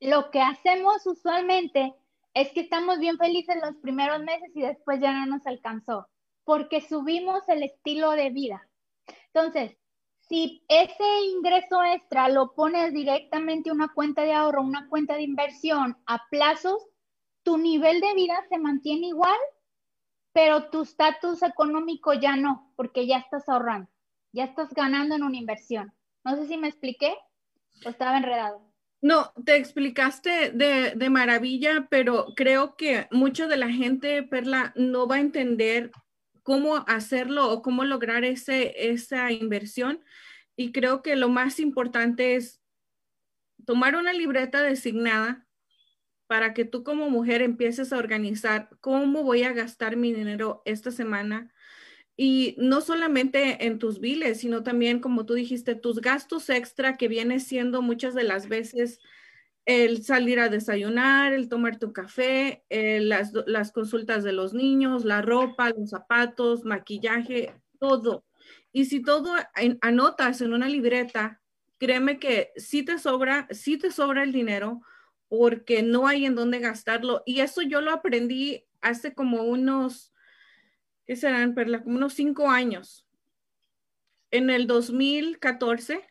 S2: lo que hacemos usualmente es que estamos bien felices los primeros meses y después ya no nos alcanzó, porque subimos el estilo de vida. Entonces, si ese ingreso extra lo pones directamente a una cuenta de ahorro, una cuenta de inversión a plazos, tu nivel de vida se mantiene igual, pero tu estatus económico ya no, porque ya estás ahorrando, ya estás ganando en una inversión. No sé si me expliqué o estaba enredado.
S1: No, te explicaste de, de, maravilla, pero creo que mucha de la gente, Perla, no va a entender cómo hacerlo o cómo lograr ese, esa inversión. Y creo que lo más importante es tomar una libreta designada para que tú como mujer empieces a organizar cómo voy a gastar mi dinero esta semana. Y no solamente en tus biles, sino también, como tú dijiste, tus gastos extra que viene siendo muchas de las veces el salir a desayunar, el tomar tu café, eh, las, las, consultas de los niños, la ropa, los zapatos, maquillaje, todo. Y si todo anotas en una libreta, créeme que sí te sobra, sí te sobra el dinero porque no hay en dónde gastarlo. Y eso yo lo aprendí hace como unos, ¿qué serán, Perla? Como unos cinco años. En el 2014,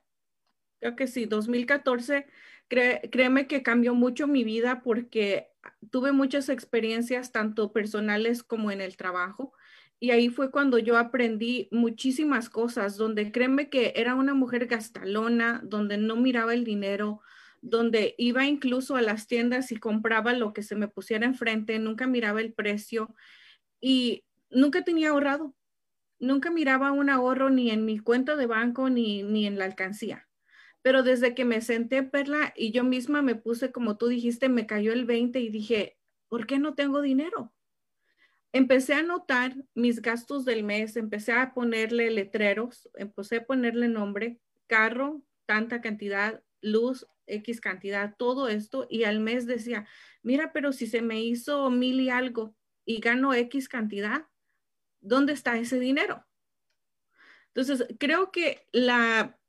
S1: creo que sí, 2014 créeme que cambió mucho mi vida porque tuve muchas experiencias, tanto personales como en el trabajo. Y ahí fue cuando yo aprendí muchísimas cosas, donde créeme que era una mujer gastalona, donde no miraba el dinero, donde iba incluso a las tiendas y compraba lo que se me pusiera enfrente, nunca miraba el precio y nunca tenía ahorrado. Nunca miraba un ahorro ni en mi cuenta de banco ni, ni en la alcancía. Pero desde que me senté, Perla, y yo misma me puse, como tú dijiste, me cayó el 20 y dije, ¿por qué no tengo dinero? Empecé a anotar mis gastos del mes, empecé a ponerle letreros, empecé a ponerle nombre, carro, tanta cantidad, luz, X cantidad, todo esto, y al mes decía, mira, pero si se me hizo mil y algo y gano X cantidad, ¿dónde está ese dinero? Entonces, creo que la,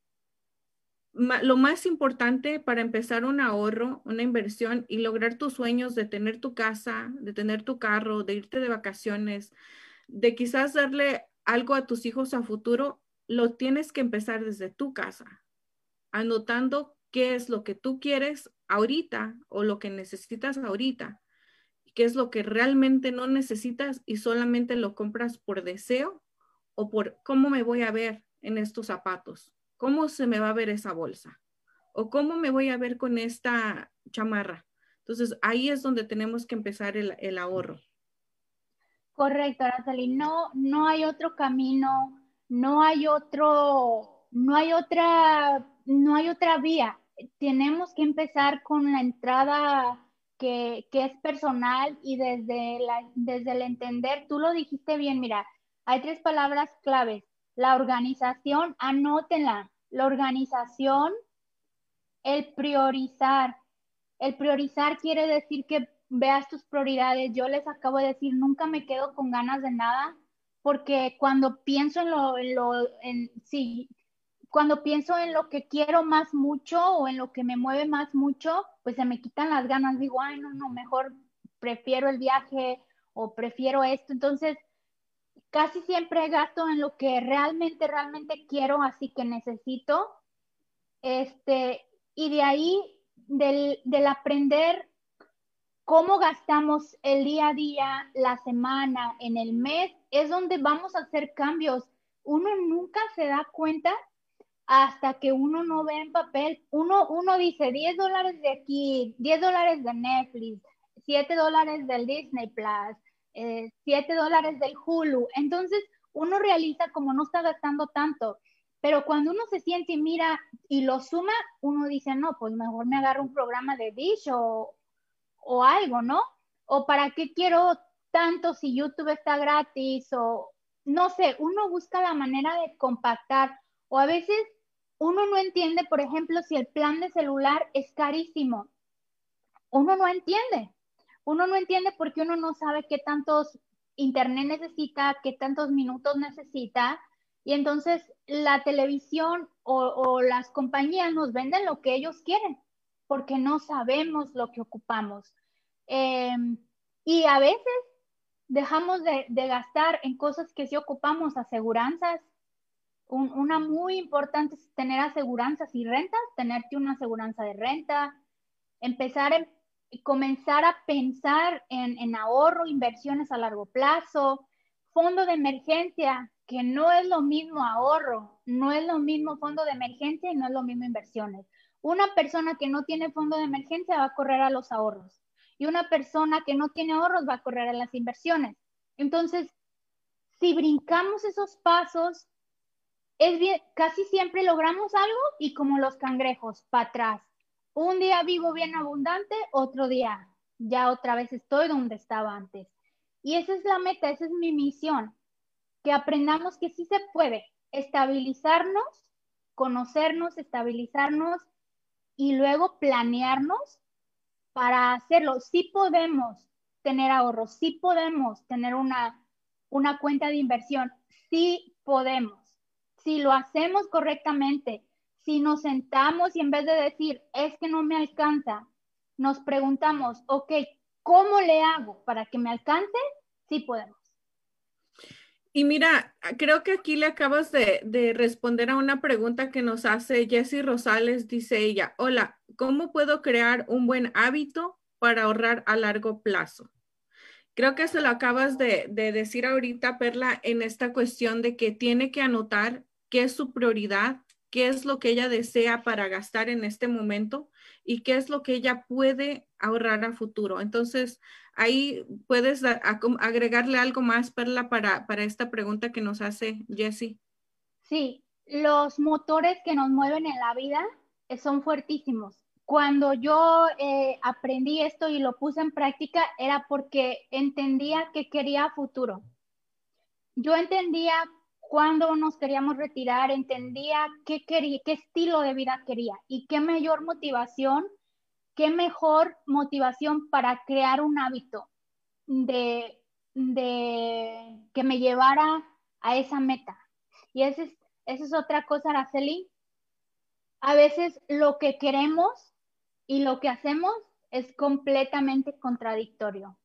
S1: lo más importante para empezar un ahorro, una inversión y lograr tus sueños de tener tu casa, de tener tu carro, de irte de vacaciones, de quizás darle algo a tus hijos a futuro, lo tienes que empezar desde tu casa, anotando qué es lo que tú quieres ahorita o lo que necesitas ahorita, qué es lo que realmente no necesitas y solamente lo compras por deseo o por cómo me voy a ver en estos zapatos, cómo se me va a ver esa bolsa o cómo me voy a ver con esta chamarra. Entonces ahí es donde tenemos que empezar el, ahorro.
S2: Correcto, Araceli. No, no hay otro camino, no hay otro, no hay otra, no hay otra vía. Tenemos que empezar con la entrada que, es personal y desde, la, desde el entender, tú lo dijiste bien, mira, hay tres palabras claves. La organización, anótenla. La organización, el priorizar. El priorizar quiere decir que veas tus prioridades. Yo les acabo de decir, nunca me quedo con ganas de nada, porque cuando pienso en lo, en sí, cuando pienso en lo que quiero más mucho o en lo que me mueve más mucho, pues se me quitan las ganas. Digo, ay, no, no, mejor prefiero el viaje o prefiero esto. Entonces, casi siempre gasto en lo que realmente, realmente quiero, así que necesito. Este, y de ahí, del, del aprender cómo gastamos el día a día, la semana, en el mes, es donde vamos a hacer cambios. Uno nunca se da cuenta hasta que uno no ve en papel, uno, uno dice 10 dólares de aquí, 10 dólares de Netflix, 7 dólares del Disney Plus, eh, 7 dólares del Hulu. Entonces, uno realiza como no está gastando tanto. Pero cuando uno se siente y mira y lo suma, uno dice, no, pues mejor me agarro un programa de Dish o, o algo, ¿no? O para qué quiero tanto si YouTube está gratis o no sé, uno busca la manera de compactar o a veces uno no entiende, por ejemplo, si el plan de celular es carísimo. Uno no entiende. Uno no entiende porque uno no sabe qué tantos internet necesita, qué tantos minutos necesita. Y entonces la televisión o, las compañías nos venden lo que ellos quieren, porque no sabemos lo que ocupamos. Em, y a veces dejamos de, gastar en cosas que sí ocupamos, aseguranzas, una muy importante es tener aseguranzas y rentas, tenerte una aseguranza de renta, empezar comenzar a pensar en, ahorro, inversiones a largo plazo, fondo de emergencia, que no es lo mismo ahorro, no es lo mismo fondo de emergencia y no es lo mismo inversiones. Una persona que no tiene fondo de emergencia va a correr a los ahorros y una persona que no tiene ahorros va a correr a las inversiones. Entonces, si brincamos esos pasos, es bien, casi siempre logramos algo y como los cangrejos, para atrás. Un día vivo bien abundante, otro día ya otra vez estoy donde estaba antes. Y esa es la meta, esa es mi misión, que aprendamos que sí se puede estabilizarnos, conocernos, estabilizarnos y luego planearnos para hacerlo. Sí podemos tener ahorros, sí podemos tener una, una cuenta de inversión, sí podemos si lo hacemos correctamente, si nos sentamos y en vez de decir, es que no me alcanza, nos preguntamos, ok, ¿cómo le hago para que me alcance? Sí podemos.
S1: Y mira, creo que aquí le acabas de, de, responder a una pregunta que nos hace Jessie Rosales. Dice ella, hola, ¿cómo puedo crear un buen hábito para ahorrar a largo plazo? Creo que se lo acabas de, de decir ahorita, Perla, en esta cuestión de que tiene que anotar qué es su prioridad, qué es lo que ella desea para gastar en este momento y qué es lo que ella puede ahorrar a futuro. Entonces, ahí puedes agregarle algo más, Perla, para, para esta pregunta que nos hace Jessie.
S2: Sí, los motores que nos mueven en la vida eh, son fuertísimos. Cuando yo eh, aprendí esto y lo puse en práctica era porque entendía que quería futuro. Yo entendía cuándo nos queríamos retirar, entendía qué quería, qué estilo de vida quería y qué mayor motivación, qué mejor motivación para crear un hábito de, de que me llevara a esa meta. Y esa es, esa es otra cosa, Araceli. A veces lo que queremos y lo que hacemos es completamente contradictorio.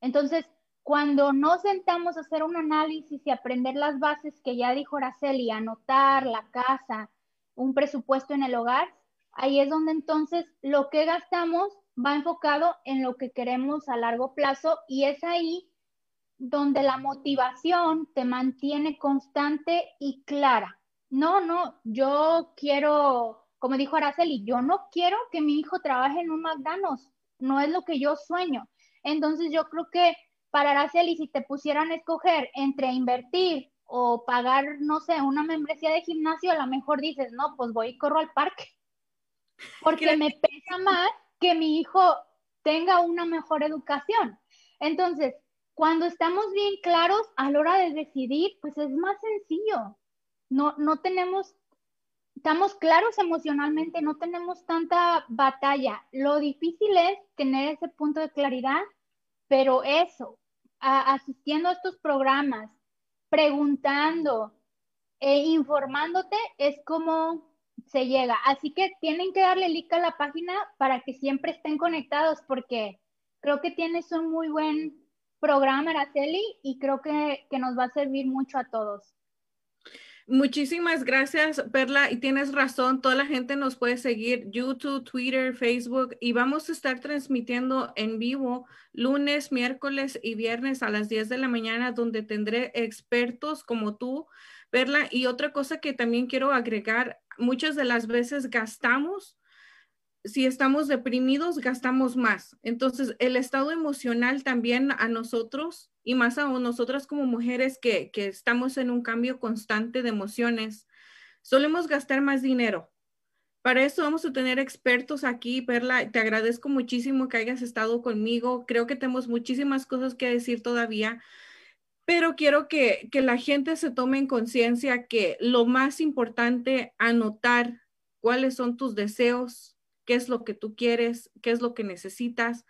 S2: Entonces, cuando nos sentamos a hacer un análisis y aprender las bases que ya dijo Araceli, anotar la casa, un presupuesto en el hogar, ahí es donde entonces lo que gastamos va enfocado en lo que queremos a largo plazo y es ahí donde la motivación te mantiene constante y clara. No, no, yo quiero, como dijo Araceli, yo no quiero que mi hijo trabaje en un McDonald's, no es lo que yo sueño. Entonces yo creo que para Araceli, si te pusieran a escoger entre invertir o pagar, no sé, una membresía de gimnasio, a lo mejor dices, no, pues voy y corro al parque. Porque me pesa más que mi hijo tenga una mejor educación. Entonces, cuando estamos bien claros a la hora de decidir, pues es más sencillo. No, no tenemos, estamos claros emocionalmente, no tenemos tanta batalla. Lo difícil es tener ese punto de claridad, pero eso, asistiendo a estos programas, preguntando e informándote, es como se llega. Así que tienen que darle like a la página para que siempre estén conectados, porque creo que tienes un muy buen programa, Araceli, y creo que, que nos va a servir mucho a todos.
S1: Muchísimas gracias, Perla. Y tienes razón, toda la gente nos puede seguir YouTube, Twitter, Facebook y vamos a estar transmitiendo en vivo lunes, miércoles y viernes a las 10 de la mañana, donde tendré expertos como tú, Perla. Y otra cosa que también quiero agregar, muchas de las veces gastamos si estamos deprimidos, gastamos más. Entonces, el estado emocional también a nosotros y más a nosotras como mujeres que, que estamos en un cambio constante de emociones, solemos gastar más dinero. Para eso vamos a tener expertos aquí, Perla. Te agradezco muchísimo que hayas estado conmigo. Creo que tenemos muchísimas cosas que decir todavía, pero quiero que, que la gente se tome en conciencia que lo más importante, anotar cuáles son tus deseos, qué es lo que tú quieres, qué es lo que necesitas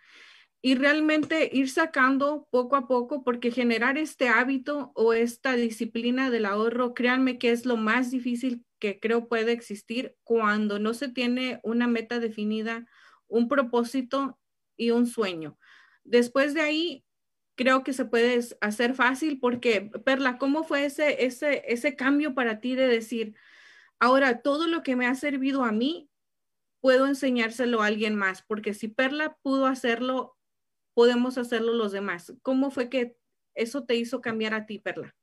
S1: y realmente ir sacando poco a poco porque generar este hábito o esta disciplina del ahorro, créanme que es lo más difícil que creo puede existir cuando no se tiene una meta definida, un propósito y un sueño. Después de ahí, creo que se puede hacer fácil porque, Perla, ¿cómo fue ese, ese, ese cambio para ti de decir, ahora todo lo que me ha servido a mí, puedo enseñárselo a alguien más, porque si Perla pudo hacerlo, podemos hacerlo los demás. ¿Cómo fue que eso te hizo cambiar a ti, Perla?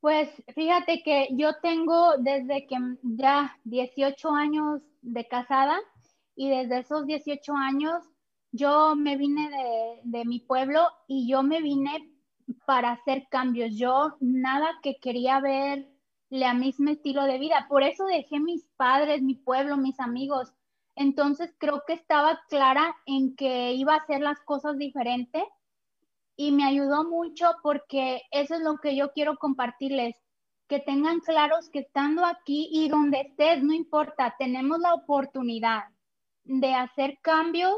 S2: Pues fíjate que yo tengo desde que ya 18 años de casada y desde esos 18 años yo me vine de, de mi pueblo y yo me vine para hacer cambios. Yo nada que quería ver la misma estilo de vida. Por eso dejé mis padres, mi pueblo, mis amigos. Entonces creo que estaba clara en que iba a hacer las cosas diferente y me ayudó mucho porque eso es lo que yo quiero compartirles, que tengan claros que estando aquí y donde estés, no importa, tenemos la oportunidad de hacer cambios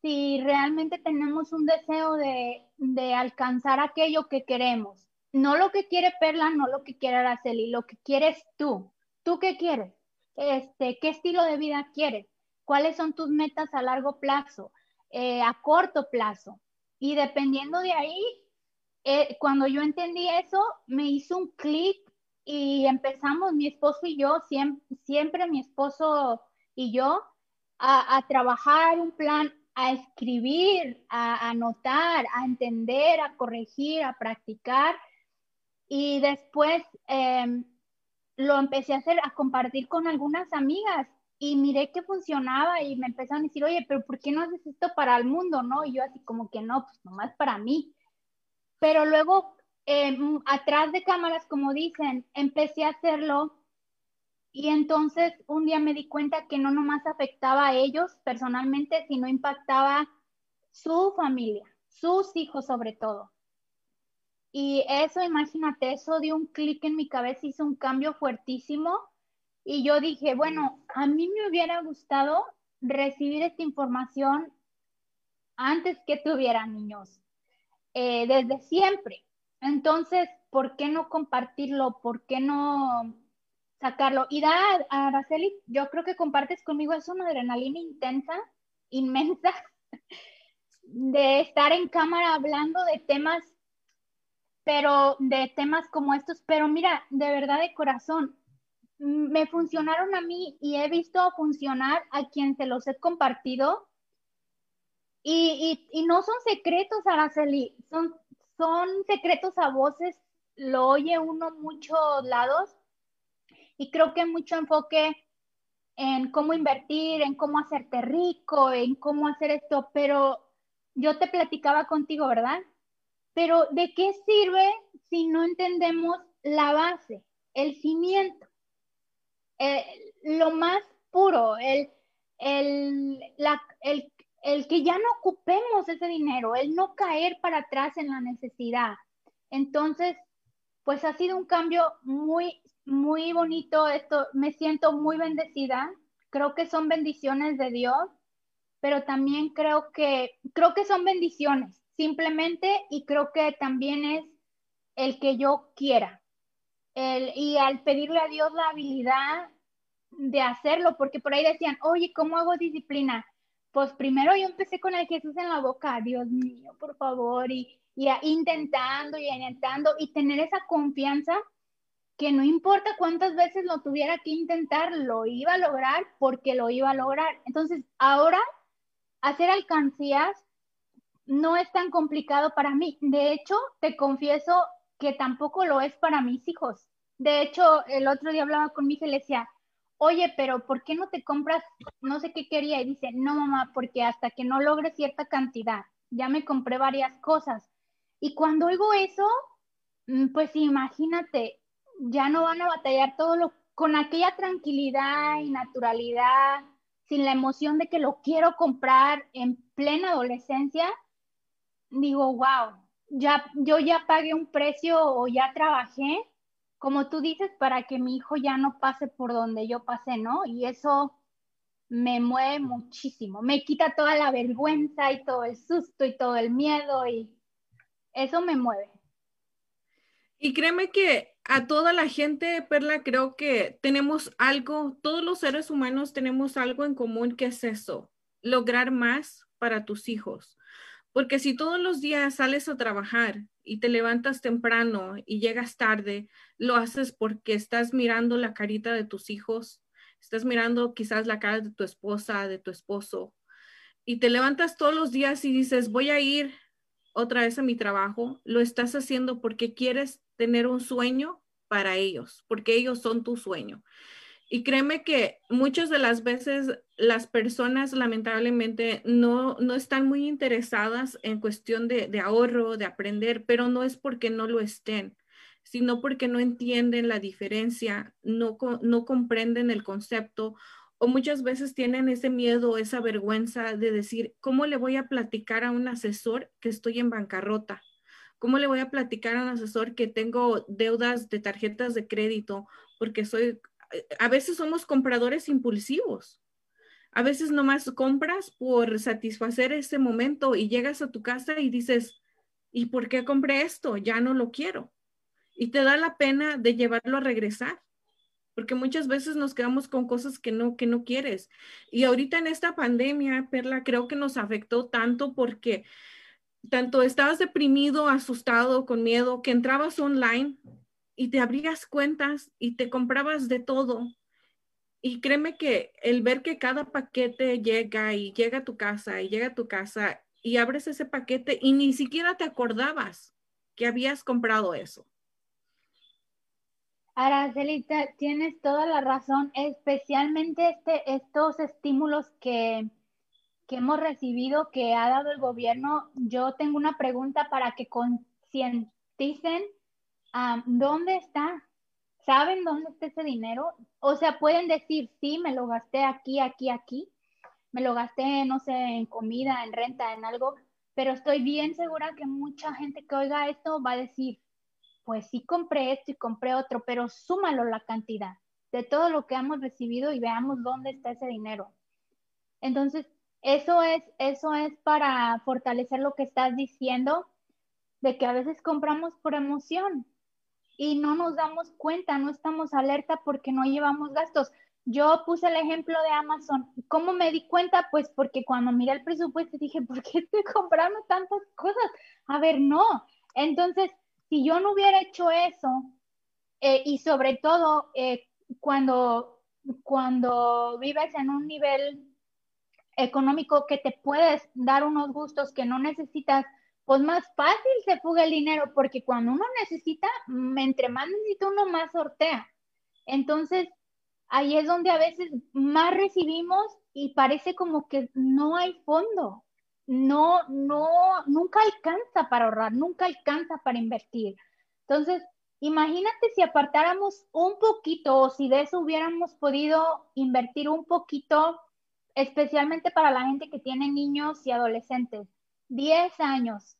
S2: si realmente tenemos un deseo de, de alcanzar aquello que queremos no lo que quiere Perla, no lo que quiere Araceli, lo que quieres tú. ¿Tú qué quieres? Este, ¿Qué estilo de vida quieres? ¿Cuáles son tus metas a largo plazo, eh, a corto plazo? Y dependiendo de ahí, eh, cuando yo entendí eso, me hizo un clic y empezamos, mi esposo y yo, siempre, mi esposo y yo, a trabajar un plan a escribir, a anotar, a entender, a corregir, a practicar y después em, lo empecé a hacer, a compartir con algunas amigas y miré que funcionaba y me empezaron a decir, oye, pero ¿por qué no haces esto para el mundo, no? Y yo así como que no, pues nomás para mí. Pero luego, eh, atrás de cámaras, como dicen, empecé a hacerlo y entonces un día me di cuenta que no nomás afectaba a ellos personalmente, sino impactaba su familia, sus hijos sobre todo. Y eso, imagínate, eso dio un clic en mi cabeza, hizo un cambio fuertísimo. Y yo dije, bueno, a mí me hubiera gustado recibir esta información antes que tuviera niños, eh, desde siempre. Entonces, ¿por qué no compartirlo? ¿Por qué no sacarlo? Y da, Araceli, yo creo que compartes conmigo, es una adrenalina intensa, inmensa, de estar en cámara hablando de temas pero de temas como estos, pero mira, de verdad de corazón, me funcionaron a mí y he visto funcionar a quien se los he compartido. Y, y, no son secretos, Araceli, son, son secretos a voces, lo oye uno muchos lados y creo que mucho enfoque en cómo invertir, en cómo hacerte rico, en cómo hacer esto, pero yo te platicaba contigo, ¿verdad? Pero ¿de qué sirve si no entendemos la base, el cimiento? Eh, lo más puro, el, el, el, el que ya no ocupemos ese dinero, el no caer para atrás en la necesidad. Entonces, pues ha sido un cambio muy, muy bonito esto. Me siento muy bendecida. Creo que son bendiciones de Dios, pero también creo que, creo que son bendiciones simplemente y creo que también es el que yo quiera. El, y al pedirle a Dios la habilidad de hacerlo, porque por ahí decían, oye, ¿cómo hago disciplina? Pues primero yo empecé con el Jesús en la boca, Dios mío, por favor, y, y intentando y intentando y tener esa confianza que no importa cuántas veces lo tuviera que intentar, lo iba a lograr porque lo iba a lograr. Entonces, ahora hacer alcancías no es tan complicado para mí. De hecho, te confieso que tampoco lo es para mis hijos. De hecho, el otro día hablaba con mi hija y le decía, oye, pero ¿por qué no te compras? No sé qué quería. Y dice, no, mamá, porque hasta que no logre cierta cantidad, ya me compré varias cosas. Y cuando oigo eso, mm, pues imagínate, ya no van a batallar todo lo con aquella tranquilidad y naturalidad, sin la emoción de que lo quiero comprar en plena adolescencia, digo, wow, ya, yo ya pagué un precio o ya trabajé, como tú dices, para que mi hijo ya no pase por donde yo pasé, ¿no? Y eso me mueve muchísimo, me quita toda la vergüenza y todo el susto y todo el miedo y eso me mueve.
S1: Y créeme que a toda la gente, Perla, creo que tenemos algo, todos los seres humanos tenemos algo en común que es eso, lograr más para tus hijos. Porque si todos los días sales a trabajar y te levantas temprano y llegas tarde, lo haces porque estás mirando la carita de tus hijos, estás mirando quizás la cara de tu esposa, de tu esposo, y te levantas todos los días y dices, voy a ir otra vez a mi trabajo, lo estás haciendo porque quieres tener un sueño para ellos, porque ellos son tu sueño. Y créeme que muchas de las veces las personas lamentablemente no, no están muy interesadas en cuestión de, de, ahorro, de aprender, pero no es porque no lo estén, sino porque no entienden la diferencia, no, no comprenden el concepto o muchas veces tienen ese miedo, esa vergüenza de decir, ¿cómo le voy a platicar a un asesor que estoy en bancarrota? ¿Cómo le voy a platicar a un asesor que tengo deudas de tarjetas de crédito porque soy a veces somos compradores impulsivos. A veces nomás compras por satisfacer ese momento y llegas a tu casa y dices, ¿y por qué compré esto? Ya no lo quiero. Y te da la pena de llevarlo a regresar, porque muchas veces nos quedamos con cosas que no, que no quieres. Y ahorita en esta pandemia, Perla, creo que nos afectó tanto porque tanto estabas deprimido, asustado, con miedo, que entrabas online y te abrías cuentas y te comprabas de todo. Y créeme que el ver que cada paquete llega y llega a tu casa y llega a tu casa y abres ese paquete y ni siquiera te acordabas que habías comprado eso.
S2: Aracelita, tienes toda la razón, especialmente este, estos estímulos que, que hemos recibido, que ha dado el gobierno. Yo tengo una pregunta para que concienticen dónde está, saben dónde está ese dinero. O sea, pueden decir, sí, me lo gasté aquí, aquí, aquí, me lo gasté, no sé, en comida, en renta, en algo, pero estoy bien segura que mucha gente que oiga esto va a decir, pues sí compré esto y compré otro, pero súmalo la cantidad de todo lo que hemos recibido y veamos dónde está ese dinero. Entonces, eso es, eso es para fortalecer lo que estás diciendo, de que a veces compramos por emoción y no nos damos cuenta, no estamos alerta porque no llevamos gastos. Yo puse el ejemplo de Amazon. ¿Cómo me di cuenta? Pues porque cuando miré el presupuesto dije, ¿por qué estoy comprando tantas cosas? A ver, no. Entonces, si yo no hubiera hecho eso, eh, y sobre todo eh, cuando, cuando vives en un nivel económico que te puedes dar unos gustos que no necesitas, pues más fácil se fuga el dinero, porque cuando uno necesita, entre más necesita uno, más sortea. Entonces, ahí es donde a veces más recibimos y parece como que no hay fondo no, no, nunca alcanza para ahorrar, nunca alcanza para invertir. Entonces, imagínate si apartáramos un poquito o si de eso hubiéramos podido invertir un poquito, especialmente para la gente que tiene niños y adolescentes. 10 años.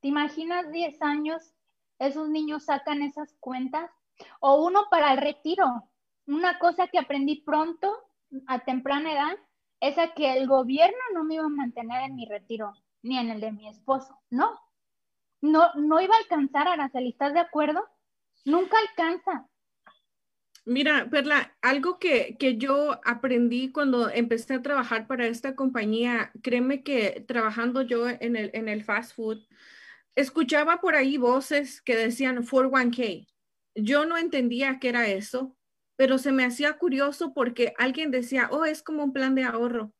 S2: ¿Te imaginas 10 años? Esos niños sacan esas cuentas. O uno para el retiro. Una cosa que aprendí pronto, a temprana edad, es que el gobierno no me iba a mantener en mi retiro, ni en el de mi esposo, no. No, no iba a alcanzar, Araceli, ¿estás de acuerdo? Nunca alcanza.
S1: Mira, Perla, algo que, que, yo aprendí cuando empecé a trabajar para esta compañía, créeme que trabajando yo en el, en el fast food, escuchaba por ahí voces que decían 401k. Yo no entendía qué era eso pero se me hacía curioso porque alguien decía, oh, es como un plan de ahorro.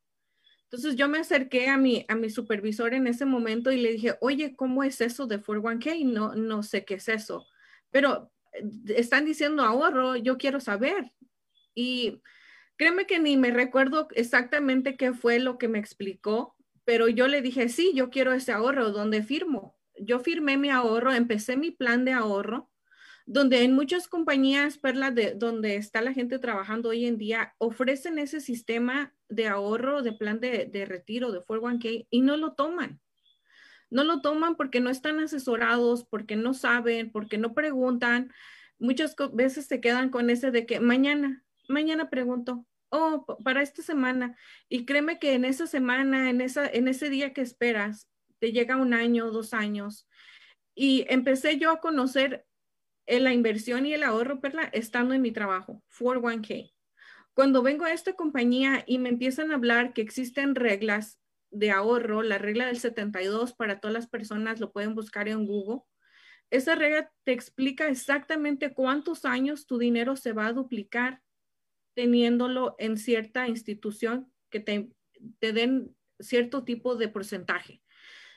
S1: Entonces yo me acerqué a mi, a mi supervisor en ese momento y le dije, oye, ¿cómo es eso de 401k? No, no sé qué es eso, pero eh, están diciendo ahorro, yo quiero saber. Y créeme que ni me recuerdo exactamente qué fue lo que me explicó, pero yo le dije, sí, yo quiero ese ahorro, ¿dónde firmo? Yo firmé mi ahorro, empecé mi plan de ahorro donde en muchas compañías, Perla, de donde está la gente trabajando hoy en día, ofrecen ese sistema de ahorro, de plan de, de retiro, de 401k, y no lo toman. No lo toman porque no están asesorados, porque no saben, porque no preguntan. Muchas veces se quedan con ese de que mañana, mañana pregunto, oh, para esta semana. Y créeme que en esa semana, en, esa, en ese día que esperas, te llega un año, dos años. Y empecé yo a conocer en la inversión y el ahorro, Perla, estando en mi trabajo, 401k. Cuando vengo a esta compañía y me empiezan a hablar que existen reglas de ahorro, la regla del 72 para todas las personas, lo pueden buscar en Google. Esa regla te explica exactamente cuántos años tu dinero se va a duplicar teniéndolo en cierta institución que te, te den cierto tipo de porcentaje.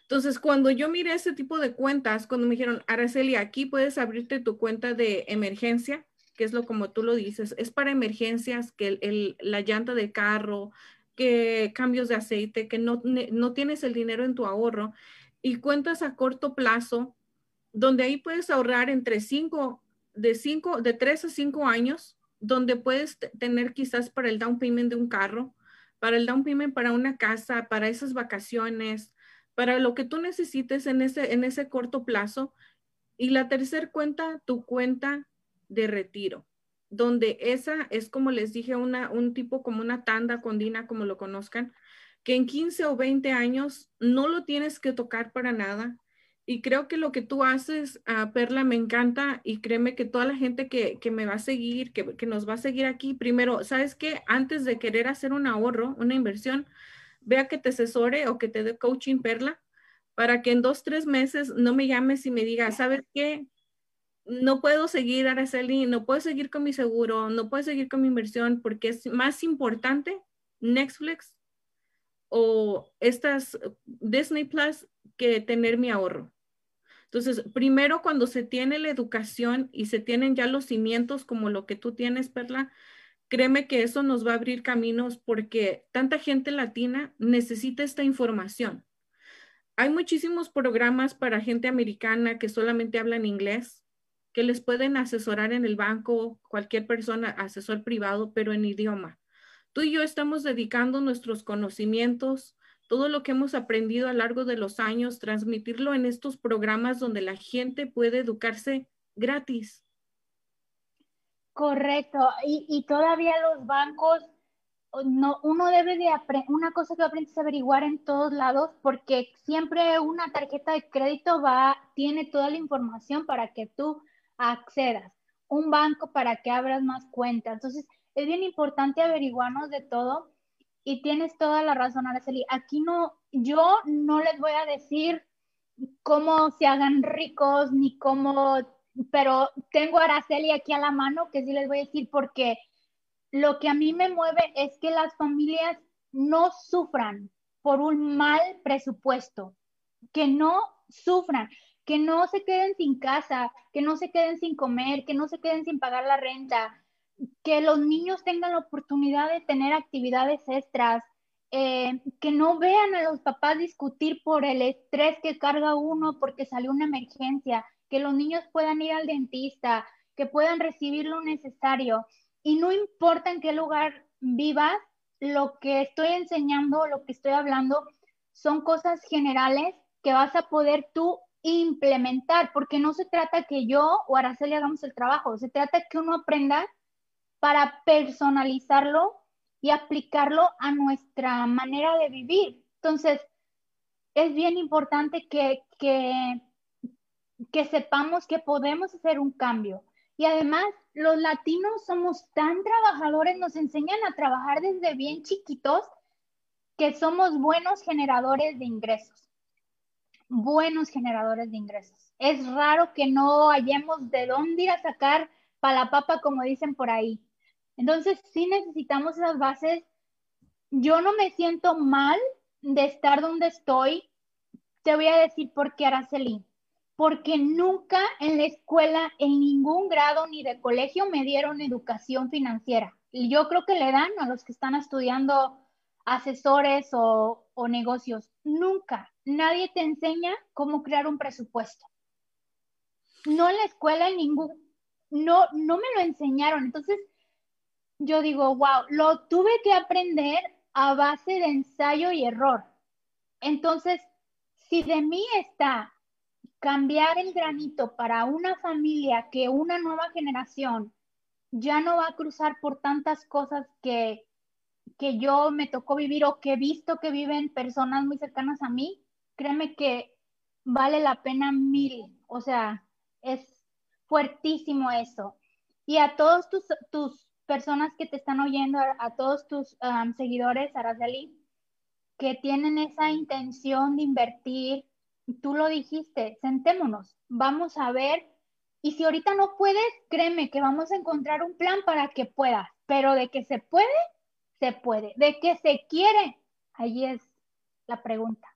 S1: Entonces, cuando yo miré ese tipo de cuentas, cuando me dijeron, Araceli, aquí puedes abrirte tu cuenta de emergencia, que es lo como tú lo dices, es para emergencias, que el, la llanta de carro, que cambios de aceite, que no, no tienes el dinero en tu ahorro, y cuentas a corto plazo, donde ahí puedes ahorrar entre cinco, de cinco, de tres a cinco años, donde puedes tener quizás para el down payment de un carro, para el down payment para una casa, para esas vacaciones, para lo que tú necesites en ese, en ese corto plazo. Y la tercera cuenta, tu cuenta de retiro, donde esa es como les dije, una, un tipo como una tanda con Dina, como lo conozcan, que en 15 o 20 años no lo tienes que tocar para nada. Y creo que lo que tú haces, uh, Perla, me encanta y créeme que toda la gente que, que me va a seguir, que, que, nos va a seguir aquí, primero, ¿sabes qué? Antes de querer hacer un ahorro, una inversión, vea que te asesore o que te dé coaching perla para que en dos, tres meses no me llames y me digas, ¿sabes qué? No puedo seguir, Araceli, no puedo seguir con mi seguro, no puedo seguir con mi inversión porque es más importante Netflix o estas Disney Plus que tener mi ahorro. Entonces, primero cuando se tiene la educación y se tienen ya los cimientos como lo que tú tienes, Perla, créeme que eso nos va a abrir caminos porque tanta gente latina necesita esta información. Hay muchísimos programas para gente americana que solamente hablan inglés, que les pueden asesorar en el banco, cualquier persona, asesor privado, pero en idioma. Tú y yo estamos dedicando nuestros conocimientos, todo lo que hemos aprendido a lo largo de los años, transmitirlo en estos programas donde la gente puede educarse gratis.
S2: Correcto. Y, todavía los bancos, no, uno debe de aprender, una cosa que aprendes a averiguar en todos lados, porque siempre una tarjeta de crédito va, tiene toda la información para que tú accedas. Un banco para que abras más cuentas. Entonces, es bien importante averiguarnos de todo y tienes toda la razón, Araceli. Aquí no, yo no les voy a decir cómo se hagan ricos ni cómo, pero tengo a Araceli aquí a la mano que sí les voy a decir porque lo que a mí me mueve es que las familias no sufran por un mal presupuesto, que no sufran, que no se queden sin casa, que no se queden sin comer, que no se queden sin pagar la renta, que los niños tengan la oportunidad de tener actividades extras, eh, que no vean a los papás discutir por el estrés que carga uno porque salió una emergencia, que los niños puedan ir al dentista, que puedan recibir lo necesario. Y no importa en qué lugar vivas, lo que estoy enseñando, lo que estoy hablando, son cosas generales que vas a poder tú implementar, porque no se trata que yo o Araceli hagamos el trabajo, se trata que uno aprenda para personalizarlo y aplicarlo a nuestra manera de vivir. Entonces, es bien importante que, que, que sepamos que podemos hacer un cambio. Y además, los latinos somos tan trabajadores, nos enseñan a trabajar desde bien chiquitos que somos buenos generadores de ingresos. Buenos generadores de ingresos. Es raro que no hayamos de dónde ir a sacar para la papa, como dicen por ahí. Entonces, sí necesitamos esas bases. Yo no me siento mal de estar donde estoy. Te voy a decir por qué, Araceli. Porque nunca en la escuela, en ningún grado ni de colegio, me dieron educación financiera. Yo creo que le dan a los que están estudiando asesores o, o negocios. Nunca. Nadie te enseña cómo crear un presupuesto. No en la escuela, en ningún, no, no me lo enseñaron. Entonces, yo digo, wow, lo tuve que aprender a base de ensayo y error. Entonces, si de mí está cambiar el granito para una familia que una nueva generación ya no va a cruzar por tantas cosas que, que yo me tocó vivir o que he visto que viven personas muy cercanas a mí, créeme que vale la pena mil. O sea, es fuertísimo eso. Y a todos tus, tus personas que te están oyendo, a, todos tus seguidores, Araceli, que tienen esa intención de invertir, tú lo dijiste, sentémonos, vamos a ver. Y si ahorita no puedes, créeme que vamos a encontrar un plan para que puedas, pero de que se puede, se puede. De que se quiere, ahí es la pregunta.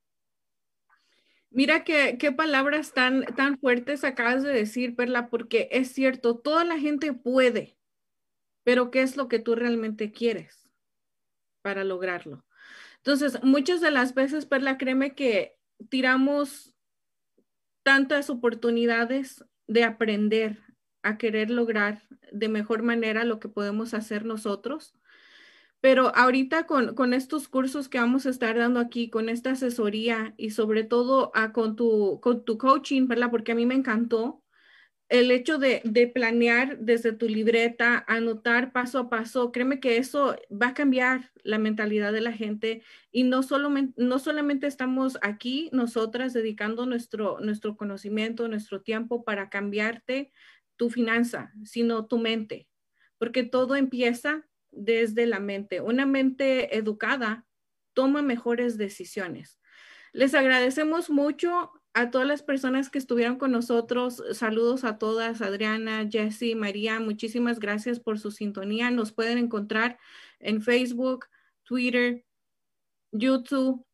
S1: Mira qué, qué palabras tan, tan fuertes acabas de decir, Perla, porque es cierto, toda la gente puede, pero ¿qué es lo que tú realmente quieres para lograrlo? Entonces, muchas de las veces, Perla, créeme que tiramos tantas oportunidades de aprender a querer lograr de mejor manera lo que podemos hacer nosotros. Pero ahorita con, con estos cursos que vamos a estar dando aquí, con esta asesoría y sobre todo a, ah, con, tu, con tu coaching, ¿verdad? Porque a mí me encantó el hecho de, planear desde tu libreta, anotar paso a paso, créeme que eso va a cambiar la mentalidad de la gente y no, solo, no solamente estamos aquí nosotras dedicando nuestro, nuestro conocimiento, nuestro tiempo para cambiarte tu finanza, sino tu mente, porque todo empieza desde la mente. Una mente educada toma mejores decisiones. Les agradecemos mucho a todas las personas que estuvieron con nosotros, saludos a todas, Adriana, Jessie, María, muchísimas gracias por su sintonía. Nos pueden encontrar en Facebook, Twitter, YouTube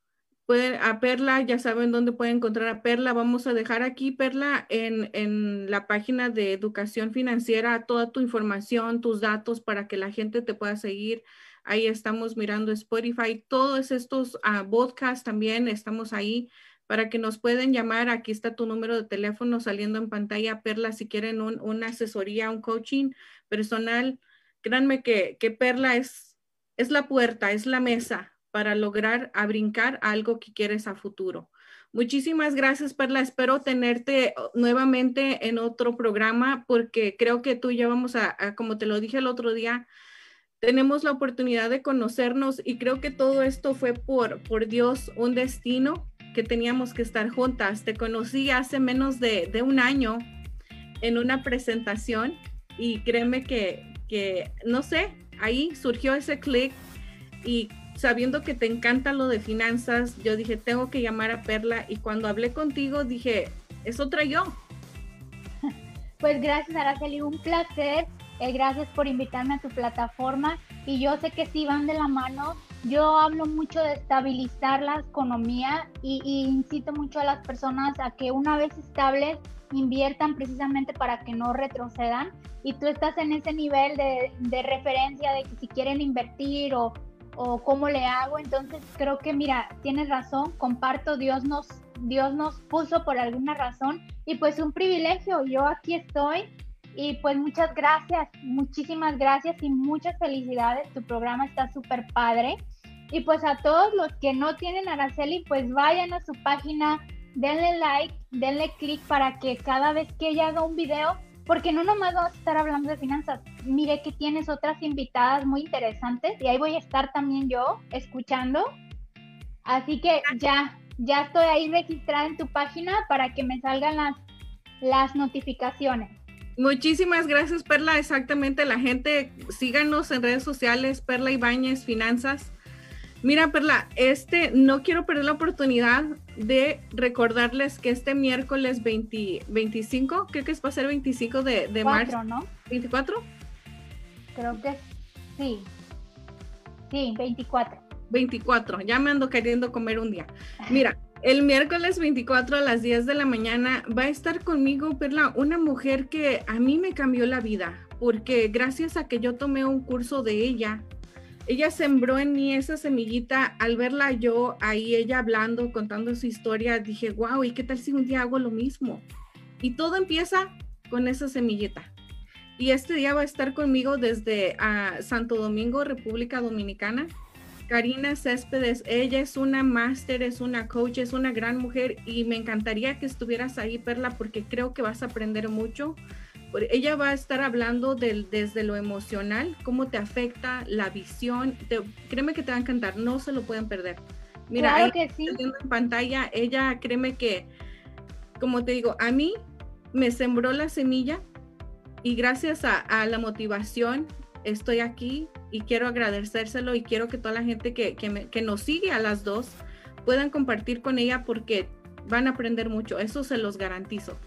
S1: a Perla, ya saben dónde pueden encontrar a Perla. Vamos a dejar aquí, Perla, en, en, la página de educación financiera, toda tu información, tus datos para que la gente te pueda seguir. Ahí estamos mirando Spotify, todos estos uh, podcasts también estamos ahí para que nos pueden llamar. Aquí está tu número de teléfono saliendo en pantalla, Perla, si quieren un, una asesoría, un coaching personal. Créanme que, que Perla es, es la puerta, es la mesa para lograr a algo que quieres a futuro. Muchísimas gracias, Perla. Espero tenerte oh, nuevamente en otro programa porque creo que tú ya vamos a, como te lo dije el otro día, tenemos la oportunidad de conocernos y creo que todo esto fue por, por Dios, un destino que teníamos que estar juntas. Te conocí hace menos de, de un año en una presentación y créeme que, que, no sé, ahí surgió ese clic y sabiendo que te encanta lo de finanzas, yo dije, tengo que llamar a Perla y cuando hablé contigo dije, es otra yo.
S2: Pues gracias Araceli, un placer. Eh, gracias por invitarme a tu plataforma y yo sé que sí van de la mano. Yo hablo mucho de estabilizar la economía y, incito mucho a las personas a que una vez estables inviertan precisamente para que no retrocedan y tú estás en ese nivel de, referencia de que si quieren invertir o, o cómo le hago. Entonces creo que mira, tienes razón, comparto, Dios nos, Dios nos puso por alguna razón y pues un privilegio, yo aquí estoy y pues muchas gracias, muchísimas gracias y muchas felicidades, tu programa está súper padre. Y pues a todos los que no tienen Araceli, pues vayan a su página, denle like, denle click para que cada vez que ella haga un video, porque no nomás vamos a estar hablando de finanzas. Mire que tienes otras invitadas muy interesantes y ahí voy a estar también yo escuchando. Así que ya, ya estoy ahí registrada en tu página para que me salgan las, las notificaciones.
S1: Muchísimas gracias, Perla. Exactamente, la gente, síganos en redes sociales, Perla Ibáñez Finanzas. Mira, Perla, este, no quiero perder la oportunidad de recordarles que este miércoles 25, creo que es va a ser 25 de, de marzo.
S2: ¿no?
S1: ¿24?
S2: Creo que sí. Sí, 24.
S1: 24, ya me ando queriendo comer un día. Mira, el miércoles 24 a las 10 de la mañana va a estar conmigo, Perla, una mujer que a mí me cambió la vida, porque gracias a que yo tomé un curso de ella, ella sembró en mí esa semillita. Al verla yo ahí, ella hablando, contando su historia, dije, wow, ¿y qué tal si un día hago lo mismo? Y todo empieza con esa semillita. Y este día va a estar conmigo desde ah, Santo Domingo, República Dominicana. Karina Céspedes, ella es una máster, es una coach, es una gran mujer y me encantaría que estuvieras ahí, Perla, porque creo que vas a aprender mucho ella va a estar hablando del, desde lo emocional, cómo te afecta la visión. créeme que te va a encantar, no se lo pueden perder.
S2: Mira, ahí que sí.
S1: en pantalla, ella, créeme que, como te digo, a mí me sembró la semilla y gracias a, la motivación estoy aquí y quiero agradecérselo y quiero que toda la gente que, que, que nos sigue a las dos puedan compartir con ella porque van a aprender mucho, eso se los garantizo.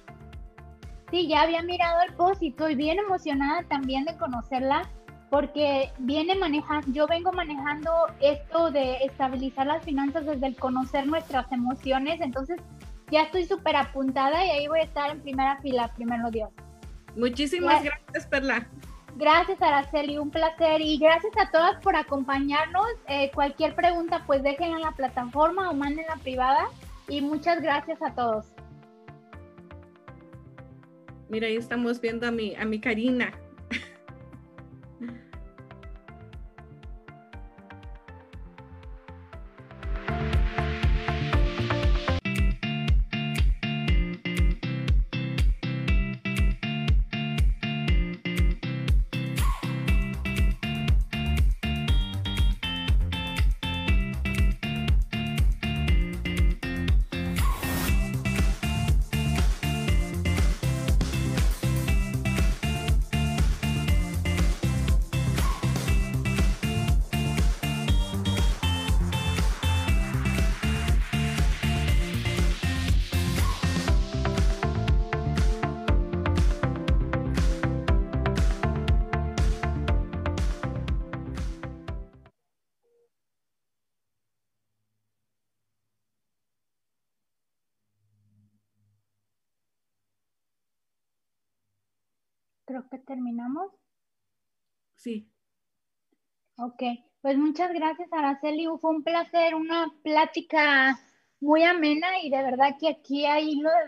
S2: Sí, ya había mirado el post y estoy bien emocionada también de conocerla porque viene manejando, yo vengo manejando esto de estabilizar las finanzas desde el conocer nuestras emociones, entonces ya estoy súper apuntada y ahí voy a estar en primera fila, primero Dios.
S1: Muchísimas gracias, Perla.
S2: Gracias, Araceli, un placer y gracias a todas por acompañarnos. Eh, cualquier pregunta, pues déjenla en la plataforma o mándenla privada y muchas gracias a todos.
S1: Mira, ahí estamos viendo a mi, a mi Karina.
S2: Creo que terminamos.
S1: Sí.
S2: Ok, pues muchas gracias Araceli, fue un placer, una plática muy amena y de verdad que aquí hay hilo de